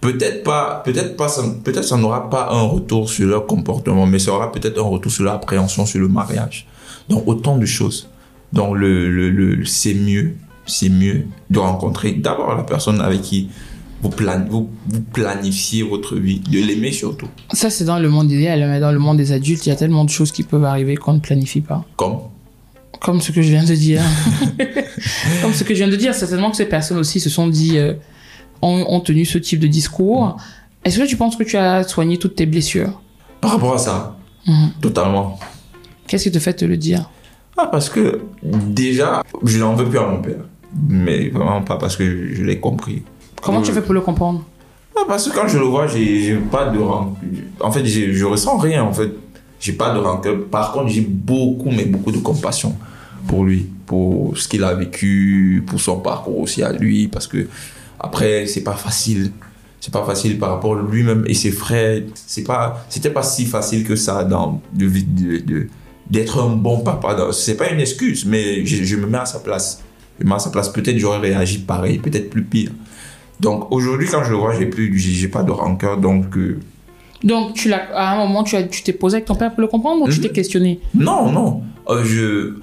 peut-être pas, peut-être pas, peut-être ça n'aura pas un retour sur leur comportement, mais ça aura peut-être un retour sur leur appréhension sur le mariage. Donc autant de choses. Donc le, le, le c'est mieux, c'est mieux de rencontrer d'abord la personne avec qui vous, plan, vous, vous planifiez votre vie, de l'aimer surtout. Ça, c'est dans le monde idéal, mais dans le monde des adultes, il y a tellement de choses qui peuvent arriver qu'on ne planifie pas. Comme? Comme ce que je viens de dire. Comme ce que je viens de dire, certainement que ces personnes aussi se sont dit, euh, ont, ont tenu ce type de discours. Est-ce que tu penses que tu as soigné toutes tes blessures? Par rapport à ça, Mhm. totalement. Qu'est-ce qui te fait te le dire? Ah, parce que déjà, je n'en veux plus à mon père. Mais vraiment pas parce que je l'ai compris. Comment tu fais pour le comprendre Ah, parce que quand je le vois, j'ai pas de. En fait, je ressens rien, en fait. J'ai pas de rancœur. Par contre, j'ai beaucoup, mais beaucoup de compassion pour lui, pour ce qu'il a vécu, pour son parcours aussi à lui, parce que après, c'est pas facile. C'est pas facile par rapport à lui-même et ses frères. C'est pas, c'était pas si facile que ça dans de, de, de- d'être un bon papa. C'est pas une excuse, mais je, je me mets à sa place. Je me mets à sa place. Peut-être j'aurais réagi pareil, peut-être plus pire. Donc aujourd'hui, quand je le vois, j'ai plus, j'ai pas de rancœur. Donc euh, Donc, tu l'as, à un moment, tu as- tu t'es posé avec ton père pour le comprendre ou tu Mhm. t'es questionné? Non, non. Euh, je,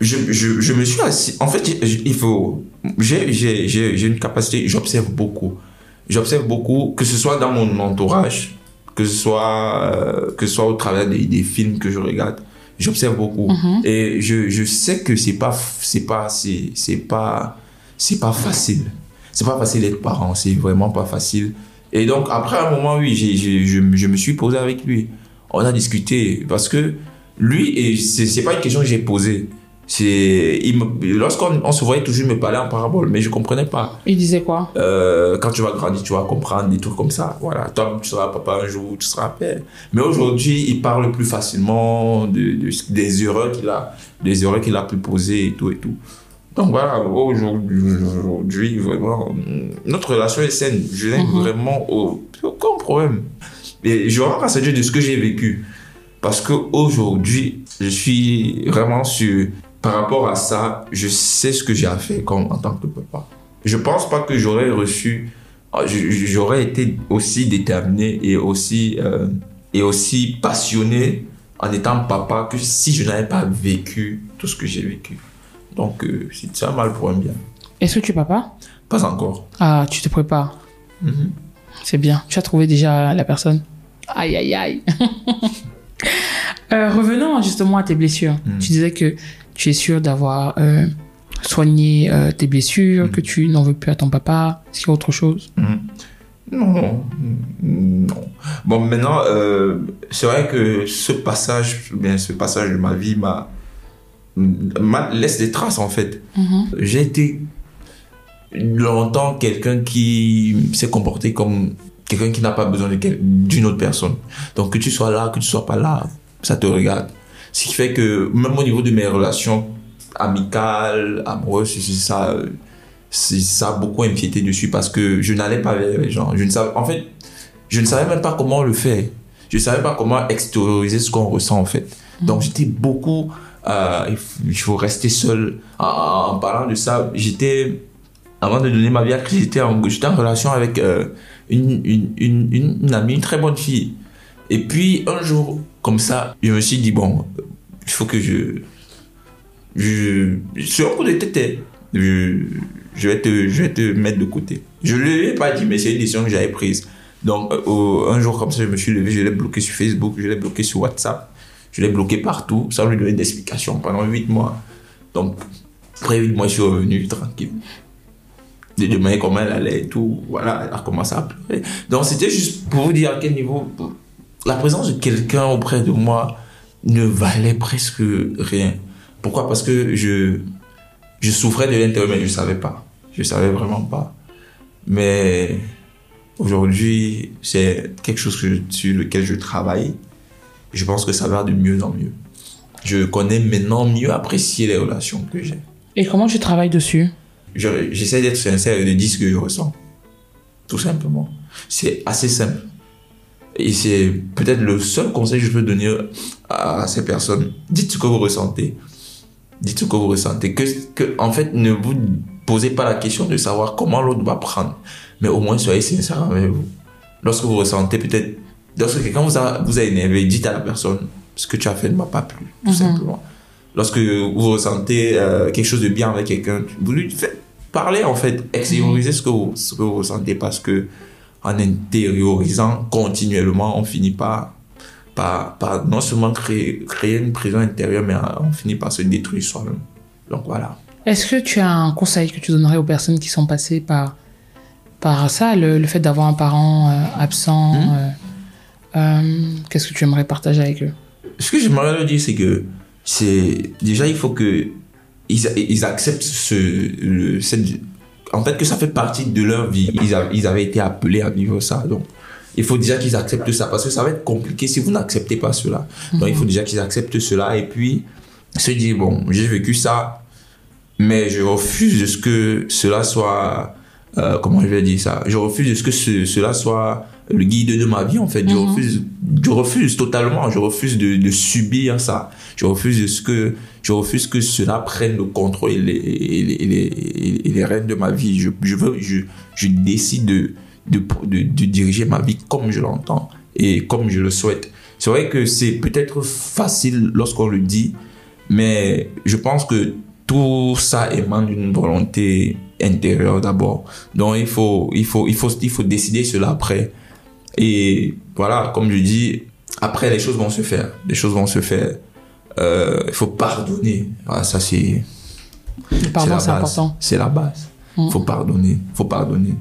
je, je, je me suis assis. En fait, il faut. J'ai, j'ai, j'ai, j'ai une capacité. J'observe beaucoup. J'observe beaucoup, que ce soit dans mon entourage, que ce soit, euh, que ce soit au travers des, des films que je regarde. J'observe beaucoup. Mhm. Et je, je sais que c'est pas, c'est pas, c'est, c'est pas, c'est pas facile. C'est pas facile d'être parent. C'est vraiment pas facile. Et donc, après un moment, oui, je, je me suis posé avec lui. On a discuté parce que lui, et c'est, pas une question que j'ai posée. C'est, lorsqu'on on se voyait toujours, il me parlait en parabole, mais je comprenais pas. Il disait quoi? Euh, quand tu vas grandir, tu vas comprendre des trucs comme ça. Voilà, toi, tu seras papa un jour, tu seras père. Mais aujourd'hui, il parle plus facilement de, de- des erreurs qu'il a, des erreurs qu'il a pu poser et tout et tout. Donc voilà, aujourd'hui, vraiment, notre relation est saine. Je n'ai Mhm. vraiment au- aucun problème. Et je rends grâce à Dieu de ce que j'ai vécu. Parce qu'aujourd'hui, je suis vraiment sur. Par rapport à ça, je sais ce que j'ai à faire comme, en tant que papa. Je pense pas que j'aurais reçu. je- J'aurais été aussi déterminé et aussi, euh, et aussi passionné en étant papa que si je n'avais pas vécu tout ce que j'ai vécu. Donc, euh, c'est un mal pour un bien. Est-ce que tu es papa? Pas encore. Ah, tu te prépares. Mhm. C'est bien. Tu as trouvé déjà la personne. Aïe, aïe, aïe. Euh, revenons justement à tes blessures. Mm. Tu disais que tu es sûr d'avoir euh, soigné euh, tes blessures, Mm. que tu n'en veux plus à ton papa. Est-ce qu'il y a autre chose? Mhm. Non, non. Bon, maintenant, euh, c'est vrai que ce passage, bien ce passage de ma vie m'a- laisse des traces en fait. Mhm. J'ai été longtemps quelqu'un qui s'est comporté comme quelqu'un qui n'a pas besoin d'une autre personne. Donc que tu sois là, que tu sois pas là, ça te regarde. Ce qui fait que même au niveau de mes relations amicales, amoureuses, ça, ça a beaucoup empiété dessus parce que je n'allais pas vers les gens. Je ne savais, en fait, je ne savais même pas comment le faire. Je ne savais pas comment extérioriser ce qu'on ressent en fait. Donc j'étais beaucoup, euh, il faut- rester seul. En, parlant de ça, j'étais, avant de donner ma vie à Christ, j'étais en, en relation avec euh, une, une, une, une, amie, une très bonne fille. Et puis un jour, comme ça, je me suis dit, bon, il faut que je... Je, suis en coup de tête. Je, je, vais te, je vais te mettre de côté. Je ne lui pas dit, mais c'est une décision que j'avais prise. Donc, euh, un jour comme ça, je me suis levé, je l'ai bloqué sur Facebook, je l'ai bloqué sur WhatsApp, je l'ai bloqué partout, sans lui donner d'explication pendant 8 mois. Donc, après 8 mois, je suis revenu tranquille. De demander comment elle allait et tout. Voilà, elle a commencé à pleurer. Donc, c'était juste pour vous dire à quel niveau la présence de quelqu'un auprès de moi ne valait presque rien. Pourquoi? Parce que je, je souffrais de l'intérieur, mais je ne savais pas. Je ne savais vraiment pas. Mais aujourd'hui, c'est quelque chose sur lequel je travaille. Je pense que ça va de mieux en mieux. Je connais maintenant mieux apprécier les relations que j'ai. Et comment tu travailles dessus? Je- J'essaie d'être sincère et de dire ce que je ressens. Tout simplement. C'est assez simple. Et c'est peut-être le seul conseil que je peux donner à ces personnes. Dites ce que vous ressentez. Dites ce que vous ressentez. Que, que, en fait, ne vous posez pas la question de savoir comment l'autre va prendre. Mais au moins, soyez sincère avec vous. Lorsque vous ressentez peut-être, lorsque quelqu'un vous a, vous a énervé, dites à la personne, ce que tu as fait ne m'a pas plu, tout Mhm. simplement. Lorsque vous ressentez euh, quelque chose de bien avec quelqu'un, vous lui faites parler, en fait, extériorisez ce que vous, ce que vous ressentez parce que en intériorisant continuellement, on finit par, par, par non seulement créer, créer une prison intérieure, mais on finit par se détruire soi-même. Donc voilà. Est-ce que tu as un conseil que tu donnerais aux personnes qui sont passées par, par ça, le, le fait d'avoir un parent euh, absent euh, euh, Qu'est-ce que tu aimerais partager avec eux? Ce que j'aimerais leur dire, c'est que c'est déjà il faut que ils, acceptent ce, cette, en fait que ça fait partie de leur vie. Ils, avaient été appelés à vivre ça, donc il faut déjà qu'ils acceptent ça parce que ça va être compliqué si vous n'acceptez pas cela. Donc il faut déjà qu'ils acceptent cela et puis se dire bon j'ai vécu ça, mais je refuse de ce que cela soit euh, comment je vais dire ça? Je refuse de ce que ce- cela soit le guide de ma vie en fait. Je Mhm. refuse, je refuse totalement. Je refuse de, de subir ça. Je refuse ce que je refuse que cela prenne le contrôle et les, et les, et les, et les rênes de ma vie. Je, je veux, je, je décide de, de, de, de diriger ma vie comme je l'entends et comme je le souhaite. C'est vrai que c'est peut-être facile lorsqu'on le dit, mais je pense que tout ça émane d'une volonté intérieure d'abord. Donc il faut, il faut, il faut, il faut décider cela après. Et voilà, comme je dis, après les choses vont se faire. Les choses vont se faire. Euh, il faut pardonner. Voilà, ça c'est. Pardon, la c'est base. important. C'est la base. Mm. Il faut pardonner. Il faut pardonner.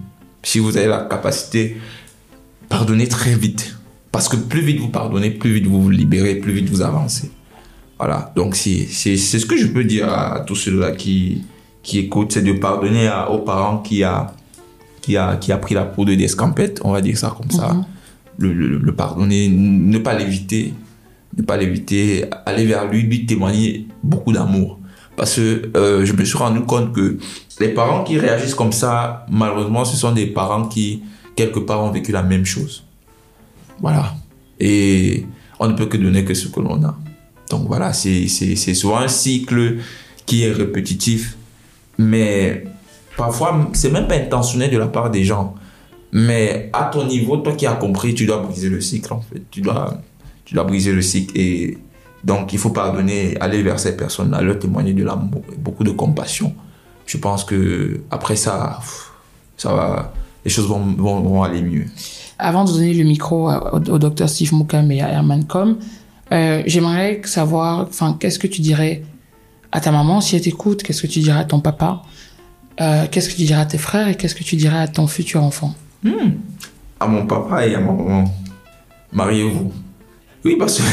Si vous avez la capacité, pardonnez très vite. Parce que plus vite vous pardonnez, plus vite vous vous libérez, plus vite vous avancez. Voilà. Donc, c'est ce que je peux dire à tous ceux-là qui, qui écoutent, c'est de pardonner à- aux parents qui a, qui, a, qui a pris la peau de d'escampette, on va dire ça comme ça. Mhm. Le, le- le pardonner, ne pas l'éviter, ne pas l'éviter, aller vers lui, lui témoigner beaucoup d'amour. Parce que euh, je me suis rendu compte que les parents qui réagissent comme ça, malheureusement, ce sont des parents qui, quelque part, ont vécu la même chose. Voilà. Et on ne peut que donner que ce que l'on a. Donc voilà, c'est c'est- c'est souvent un cycle qui est répétitif, mais parfois, c'est même pas intentionnel de la part des gens. Mais à ton niveau, toi qui as compris, tu dois briser le cycle, en fait. Tu dois, tu dois briser le cycle. Et donc, il faut pardonner, aller vers ces personnes-là, leur témoigner de l'amour et beaucoup de compassion. Je pense que après ça, ça va, les choses vont, vont, vont aller mieux. Avant de donner le micro au docteur Steve Moukam et à Herman Com, euh, j'aimerais savoir, enfin, qu'est-ce que tu dirais à ta maman si elle t'écoute? Qu'est-ce que tu dirais à ton papa? Euh, Qu'est-ce que tu dirais à tes frères Et qu'est-ce que tu dirais à ton futur enfant? À mon papa et à ma maman, mariez-vous. Oui, parce que,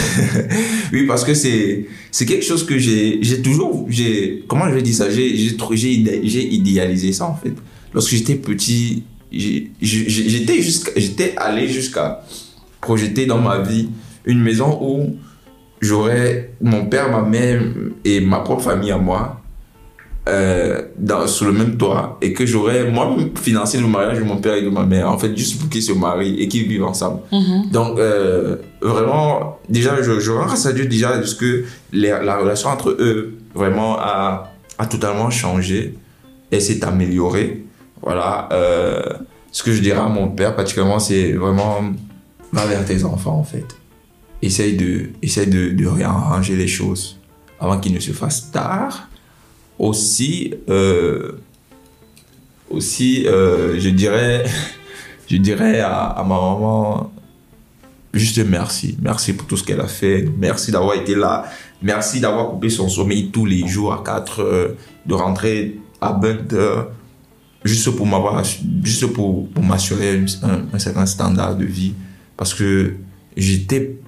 oui, parce que c'est, c'est quelque chose que j'ai, j'ai toujours, j'ai, comment je vais dire ça, j'ai, j'ai, idéalisé ça, en fait. Lorsque j'étais petit, j'étais jusqu'à, j'étais allé jusqu'à projeter dans ma vie une maison où j'aurais mon père, ma mère et ma propre famille à moi euh, dans, sous le même toit et que j'aurais moi-même financé le mariage de mon père et de ma mère, en fait, juste pour qu'ils se marient et qu'ils vivent ensemble. Mhm. Donc, euh, vraiment, déjà, je, je rends grâce à Dieu déjà parce que les- la relation entre eux, vraiment, a, a totalement changé et s'est améliorée. Voilà. euh, ce que je dirais à mon père, particulièrement, c'est vraiment, va vers tes enfants, en fait. Essaye de, essaye de, de réarranger les choses avant qu'ils ne se fassent tard. Aussi, euh, aussi, euh, je dirais, je dirais à, ma maman, juste merci. Merci pour tout ce qu'elle a fait. Merci d'avoir été là. Merci d'avoir coupé son sommeil tous les jours à 4 heures, de rentrer à 20 heures, juste pour m'avoir, juste pour, pour m'assurer un certain standard de vie. Parce que j'étais,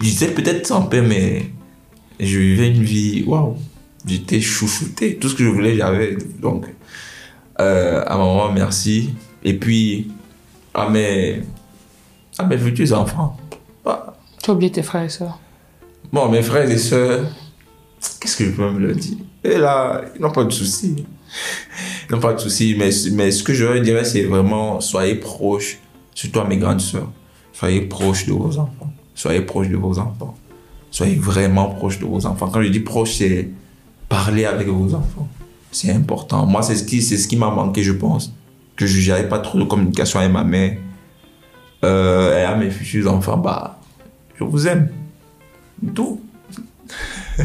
j'étais peut-être sans paix, mais je vivais une vie, waouh, j'étais chouchouté. Tout ce que je voulais, j'avais. Donc, euh, à ma maman, merci. Et puis, à mes, à mes futurs enfants. Ah, Tu as oublié tes frères et sœurs. Bon, mes frères et sœurs, qu'est-ce que je peux me leur dire? Et là, ils n'ont pas de soucis. Ils n'ont pas de soucis, mais, mais ce que je leur dirais, c'est vraiment, soyez proches, surtout à mes grandes sœurs. Soyez proches de vos enfants. Soyez proches de vos enfants. Soyez vraiment proches de vos enfants. Quand je dis proche, c'est parler avec vos enfants. C'est important. Moi, c'est ce qui, c'est ce qui m'a manqué, je pense. Que je n'avais pas trop de communication avec ma mère. Euh, et à mes futurs enfants, bah, je vous aime. Tout.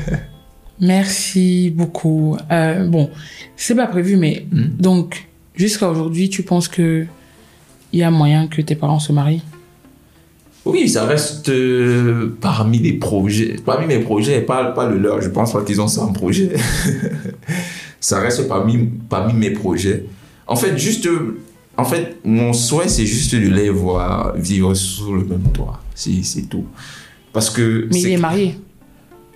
Merci beaucoup. Euh, bon, c'est pas prévu, mais Mhm. donc, jusqu'à aujourd'hui, tu penses que il y a moyen que tes parents se marient? Oui, ça reste euh, parmi les projets. Parmi mes projets, pas, pas le leur. Je pense pas qu'ils ont ça en projet. ça reste parmi, parmi mes projets. En fait, juste. euh, En fait, mon souhait, c'est juste de les voir vivre sous le même toit. C'est c'est tout. Parce que. Mais il est marié.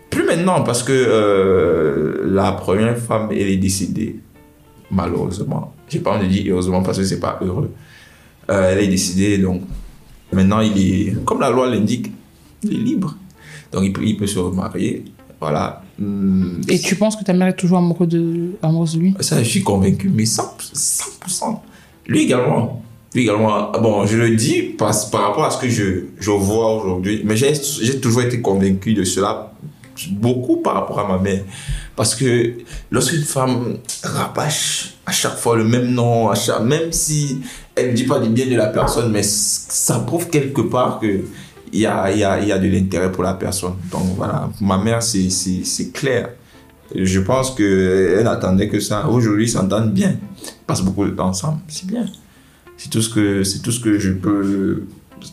Plus maintenant, parce que euh, la première femme, elle est décédée, malheureusement. J'ai pas envie de dire heureusement parce que c'est pas heureux. Euh, elle est décédée, donc maintenant il est, comme la loi l'indique, il est libre. Donc il peut, il peut se remarier. Voilà. Hum, Et tu penses que ta mère est toujours amoureuse de, amoureuse de lui? Ça, je suis convaincu, mais 100%. 100%. Lui également. Lui également. Bon, je le dis parce, par rapport à ce que je, je vois aujourd'hui, mais j'ai toujours été convaincu de cela, beaucoup par rapport à ma mère. Parce que lorsqu'une femme rabâche à chaque fois le même nom, à chaque, même si elle ne dit pas du bien de la personne, mais ça prouve quelque part que il y a, y, a, y a de l'intérêt pour la personne. Donc voilà, ma mère, c'est- clair. Je pense qu'elle n'attendait que ça. Aujourd'hui, ils s'entendent bien. Ils passent beaucoup de temps ensemble. C'est bien. C'est tout ce que, tout ce que je peux,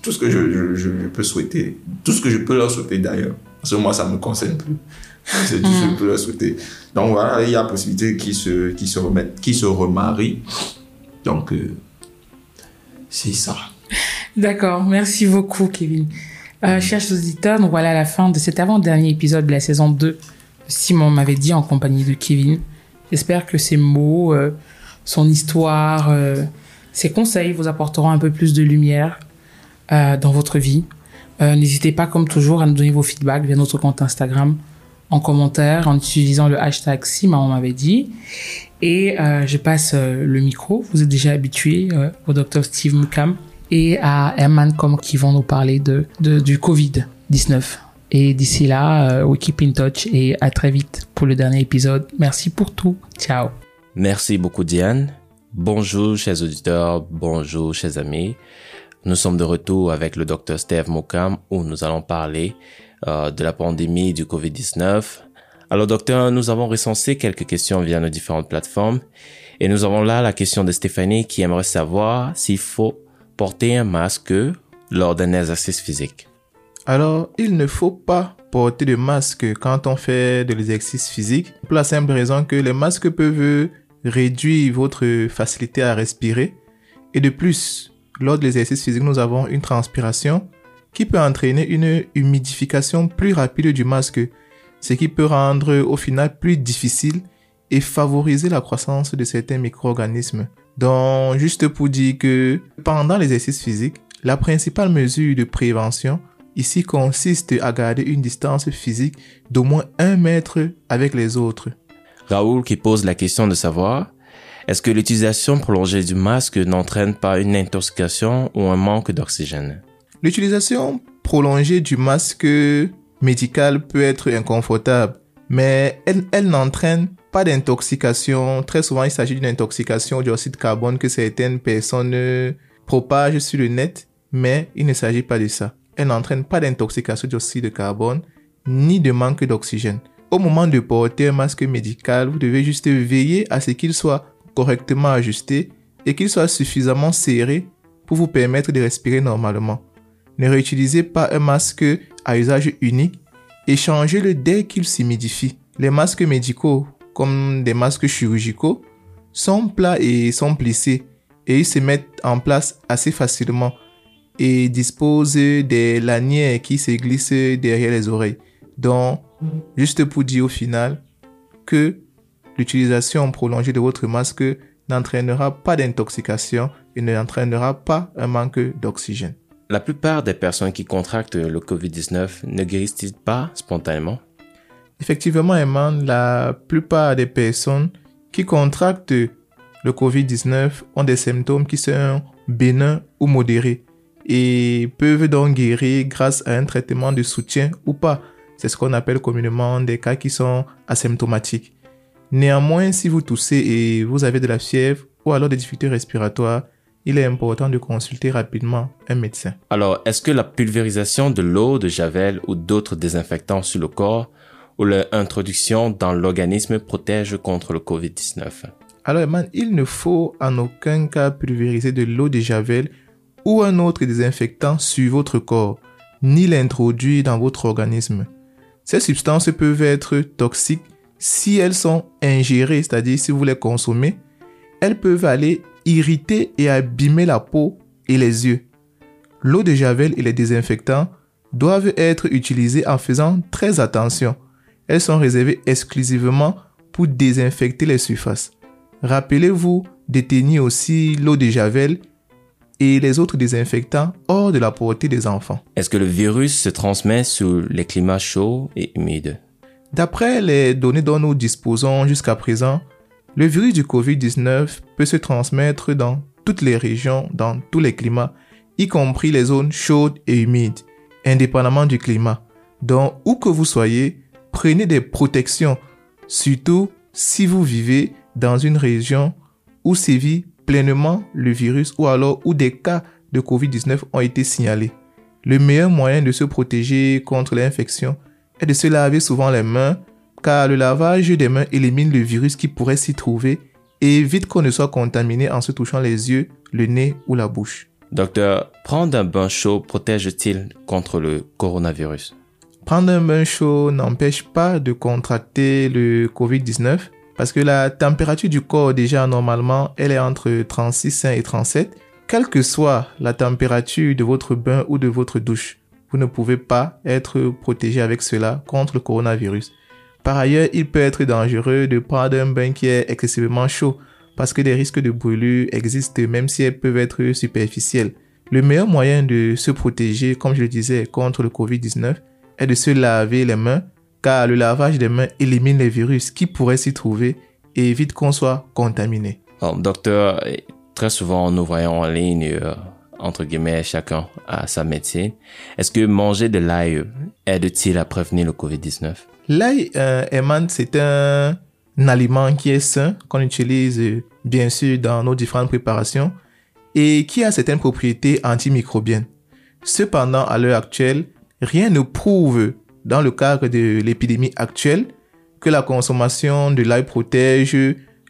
tout ce que je, je, je- peux souhaiter. Tout ce que je peux leur souhaiter d'ailleurs. Parce que moi, ça me concerne plus. c'est tout ce que je peux leur souhaiter. Donc voilà, il y a possibilité qu'ils se, se remettent, qu'ils se remarient. Donc, euh, c'est ça. D'accord, merci beaucoup, Kevin. Euh, chers auditeurs, voilà la fin de cet avant-dernier épisode de la saison 2. Simon m'avait dit en compagnie de Kevin. J'espère que ces mots, euh, son histoire, euh, ses conseils vous apporteront un peu plus de lumière dans votre vie. N'hésitez pas, comme toujours, à nous donner vos feedbacks via notre compte Instagram, en commentaire, en utilisant le hashtag si maman m'avait dit. Et euh, je passe euh, le micro, vous êtes déjà habitué euh, au docteur Steve Mukam et à Herman comme qui vont nous parler de, du Covid-19. Et d'ici là, we keep in touch et à très vite pour le dernier épisode. Merci pour tout. Ciao. Merci beaucoup Diane. Bonjour chers auditeurs, bonjour chers amis. Nous sommes de retour avec le docteur Steve Mokam où nous allons parler euh, de la pandémie du Covid-19. Alors docteur, nous avons recensé quelques questions via nos différentes plateformes et nous avons là la question de Stéphanie qui aimerait savoir s'il faut porter un masque lors d'un exercice physique. Alors, il ne faut pas porter de masque quand on fait de l'exercice physique, pour la simple raison que les masques peuvent réduire votre facilité à respirer. Et de plus, lors de l'exercice physique, nous avons une transpiration qui peut entraîner une humidification plus rapide du masque, ce qui peut rendre au final plus difficile et favoriser la croissance de certains micro-organismes. Donc, juste pour dire que pendant l'exercice physique, la principale mesure de prévention ici consiste à garder une distance physique d'au moins un mètre avec les autres. Raoul qui pose la question de savoir est-ce que l'utilisation prolongée du masque n'entraîne pas une intoxication ou un manque d'oxygène? L'utilisation prolongée du masque médical peut être inconfortable, mais elle, n'entraîne pas d'intoxication. Très souvent, il s'agit d'une intoxication au dioxyde de carbone que certaines personnes propagent sur le net, mais il ne s'agit pas de ça. Elle n'entraîne pas d'intoxication au dioxyde de carbone ni de manque d'oxygène. Au moment de porter un masque médical, vous devez juste veiller à ce qu'il soit correctement ajusté et qu'il soit suffisamment serré pour vous permettre de respirer normalement. Ne réutilisez pas un masque à usage unique et changez-le dès qu'il s'humidifie. Les masques médicaux, comme des masques chirurgicaux, sont plats et sont plissés et ils se mettent en place assez facilement et disposent des lanières qui se glissent derrière les oreilles. Donc, juste pour dire au final que l'utilisation prolongée de votre masque n'entraînera pas d'intoxication et n'entraînera pas un manque d'oxygène. La plupart des personnes qui contractent le COVID-19 ne guérissent pas spontanément? Effectivement, Eman, la plupart des personnes qui contractent le COVID-19 ont des symptômes qui sont bénins ou modérés et peuvent donc guérir grâce à un traitement de soutien ou pas. C'est ce qu'on appelle communément des cas qui sont asymptomatiques. Néanmoins, si vous toussez et vous avez de la fièvre ou alors des difficultés respiratoires, il est important de consulter rapidement un médecin. Alors, est-ce que la pulvérisation de l'eau, de javel ou d'autres désinfectants sur le corps ou leur introduction dans l'organisme protège contre le COVID-19? Alors, man, il ne faut en aucun cas pulvériser de l'eau de javel ou un autre désinfectant sur votre corps, ni l'introduire dans votre organisme. Ces substances peuvent être toxiques si elles sont ingérées, c'est-à-dire si vous les consommez, elles peuvent aller irriter et abîmer la peau et les yeux. L'eau de javel et les désinfectants doivent être utilisés en faisant très attention. Elles sont réservées exclusivement pour désinfecter les surfaces. Rappelez-vous d'éteindre aussi l'eau de javel et les autres désinfectants hors de la portée des enfants. Est-ce que le virus se transmet sous les climats chauds et humides? D'après les données dont nous disposons jusqu'à présent, le virus du COVID-19 peut se transmettre dans toutes les régions, dans tous les climats, y compris les zones chaudes et humides, indépendamment du climat. Donc, où que vous soyez, prenez des protections, surtout si vous vivez dans une région où sévit pleinement le virus ou alors où des cas de COVID-19 ont été signalés. Le meilleur moyen de se protéger contre l'infection est de se laver souvent les mains car le lavage des mains élimine le virus qui pourrait s'y trouver et évite qu'on ne soit contaminé en se touchant les yeux, le nez ou la bouche. Docteur, prendre un bain chaud protège-t-il contre le coronavirus? Prendre un bain chaud n'empêche pas de contracter le COVID-19 parce que la température du corps déjà normalement, elle est entre 36 et 37. Quelle que soit la température de votre bain ou de votre douche, vous ne pouvez pas être protégé avec cela contre le coronavirus. Par ailleurs, il peut être dangereux de prendre un bain qui est excessivement chaud parce que des risques de brûlure existent même si elles peuvent être superficielles. Le meilleur moyen de se protéger, comme je le disais, contre le COVID-19 est de se laver les mains car le lavage des mains élimine les virus qui pourraient s'y trouver et évite qu'on soit contaminé. docteur, très souvent nous voyons en ligne, euh, entre guillemets, chacun à sa médecine. Est-ce que manger de l'ail aide-t-il à prévenir le COVID-19 L'ail, euh, c'est un, aliment qui est sain, qu'on utilise euh, bien sûr dans nos différentes préparations et qui a certaines propriétés antimicrobiennes. Cependant, à l'heure actuelle, rien ne prouve, dans le cadre de l'épidémie actuelle, que la consommation de l'ail protège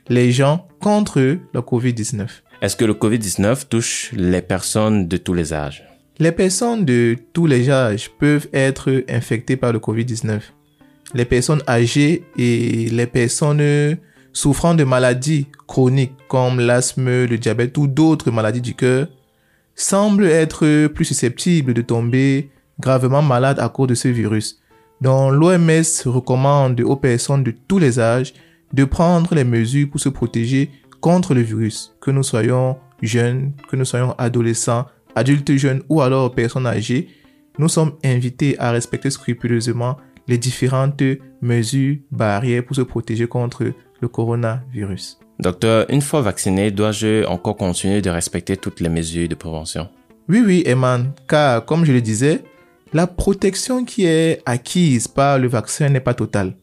les gens contre le COVID-19. Est-ce que le COVID-19 touche les personnes de tous les âges? Les personnes de tous les âges peuvent être infectées par le COVID-19 les personnes âgées et les personnes souffrant de maladies chroniques comme l'asthme, le diabète ou d'autres maladies du cœur semblent être plus susceptibles de tomber gravement malades à cause de ce virus. Donc l'OMS recommande aux personnes de tous les âges de prendre les mesures pour se protéger contre le virus, que nous soyons jeunes, que nous soyons adolescents, adultes jeunes ou alors personnes âgées, nous sommes invités à respecter scrupuleusement les différentes mesures barrières pour se protéger contre le coronavirus. Docteur, une fois vacciné, dois-je encore continuer de respecter toutes les mesures de prévention? Oui, oui, Eman, car comme je le disais, la protection qui est acquise par le vaccin n'est pas totale.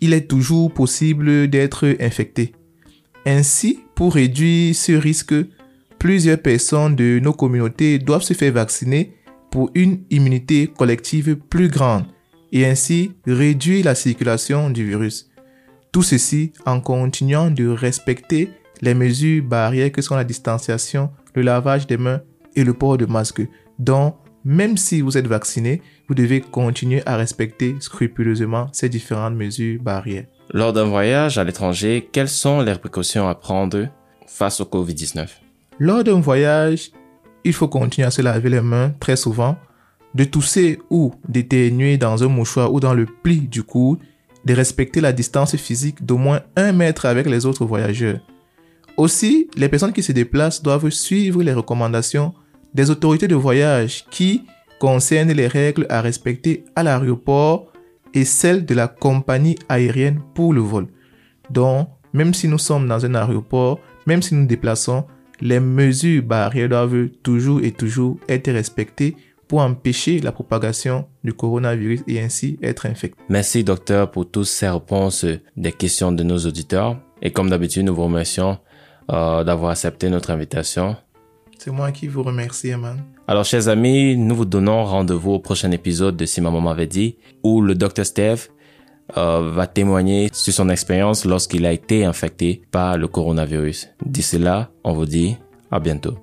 Il est toujours possible d'être infecté. Ainsi, pour réduire ce risque, plusieurs personnes de nos communautés doivent se faire vacciner pour une immunité collective plus grande et ainsi réduire la circulation du virus. Tout ceci en continuant de respecter les mesures barrières que sont la distanciation, le lavage des mains et le port de masque, dont même si vous êtes vacciné, vous devez continuer à respecter scrupuleusement ces différentes mesures barrières. Lors d'un voyage à l'étranger, quelles sont les précautions à prendre face au COVID-19 Lors d'un voyage, il faut continuer à se laver les mains très souvent, de tousser ou d'éternuer dans un mouchoir ou dans le pli du cou, de respecter la distance physique d'au moins un mètre avec les autres voyageurs. Aussi, les personnes qui se déplacent doivent suivre les recommandations des autorités de voyage qui concernent les règles à respecter à l'aéroport et celles de la compagnie aérienne pour le vol. Donc, même si nous sommes dans un aéroport, même si nous nous déplaçons, les mesures barrières doivent toujours et toujours être respectées pour empêcher la propagation du coronavirus et ainsi être infecté. Merci docteur pour toutes ces réponses des questions de nos auditeurs. Et comme d'habitude, nous vous remercions euh, d'avoir accepté notre invitation. C'est moi qui vous remercie, Eman. Alors, chers amis, nous vous donnons rendez-vous au prochain épisode de Si Maman m'avait dit, où le docteur Steve euh, va témoigner sur son expérience lorsqu'il a été infecté par le coronavirus. D'ici là, on vous dit à bientôt.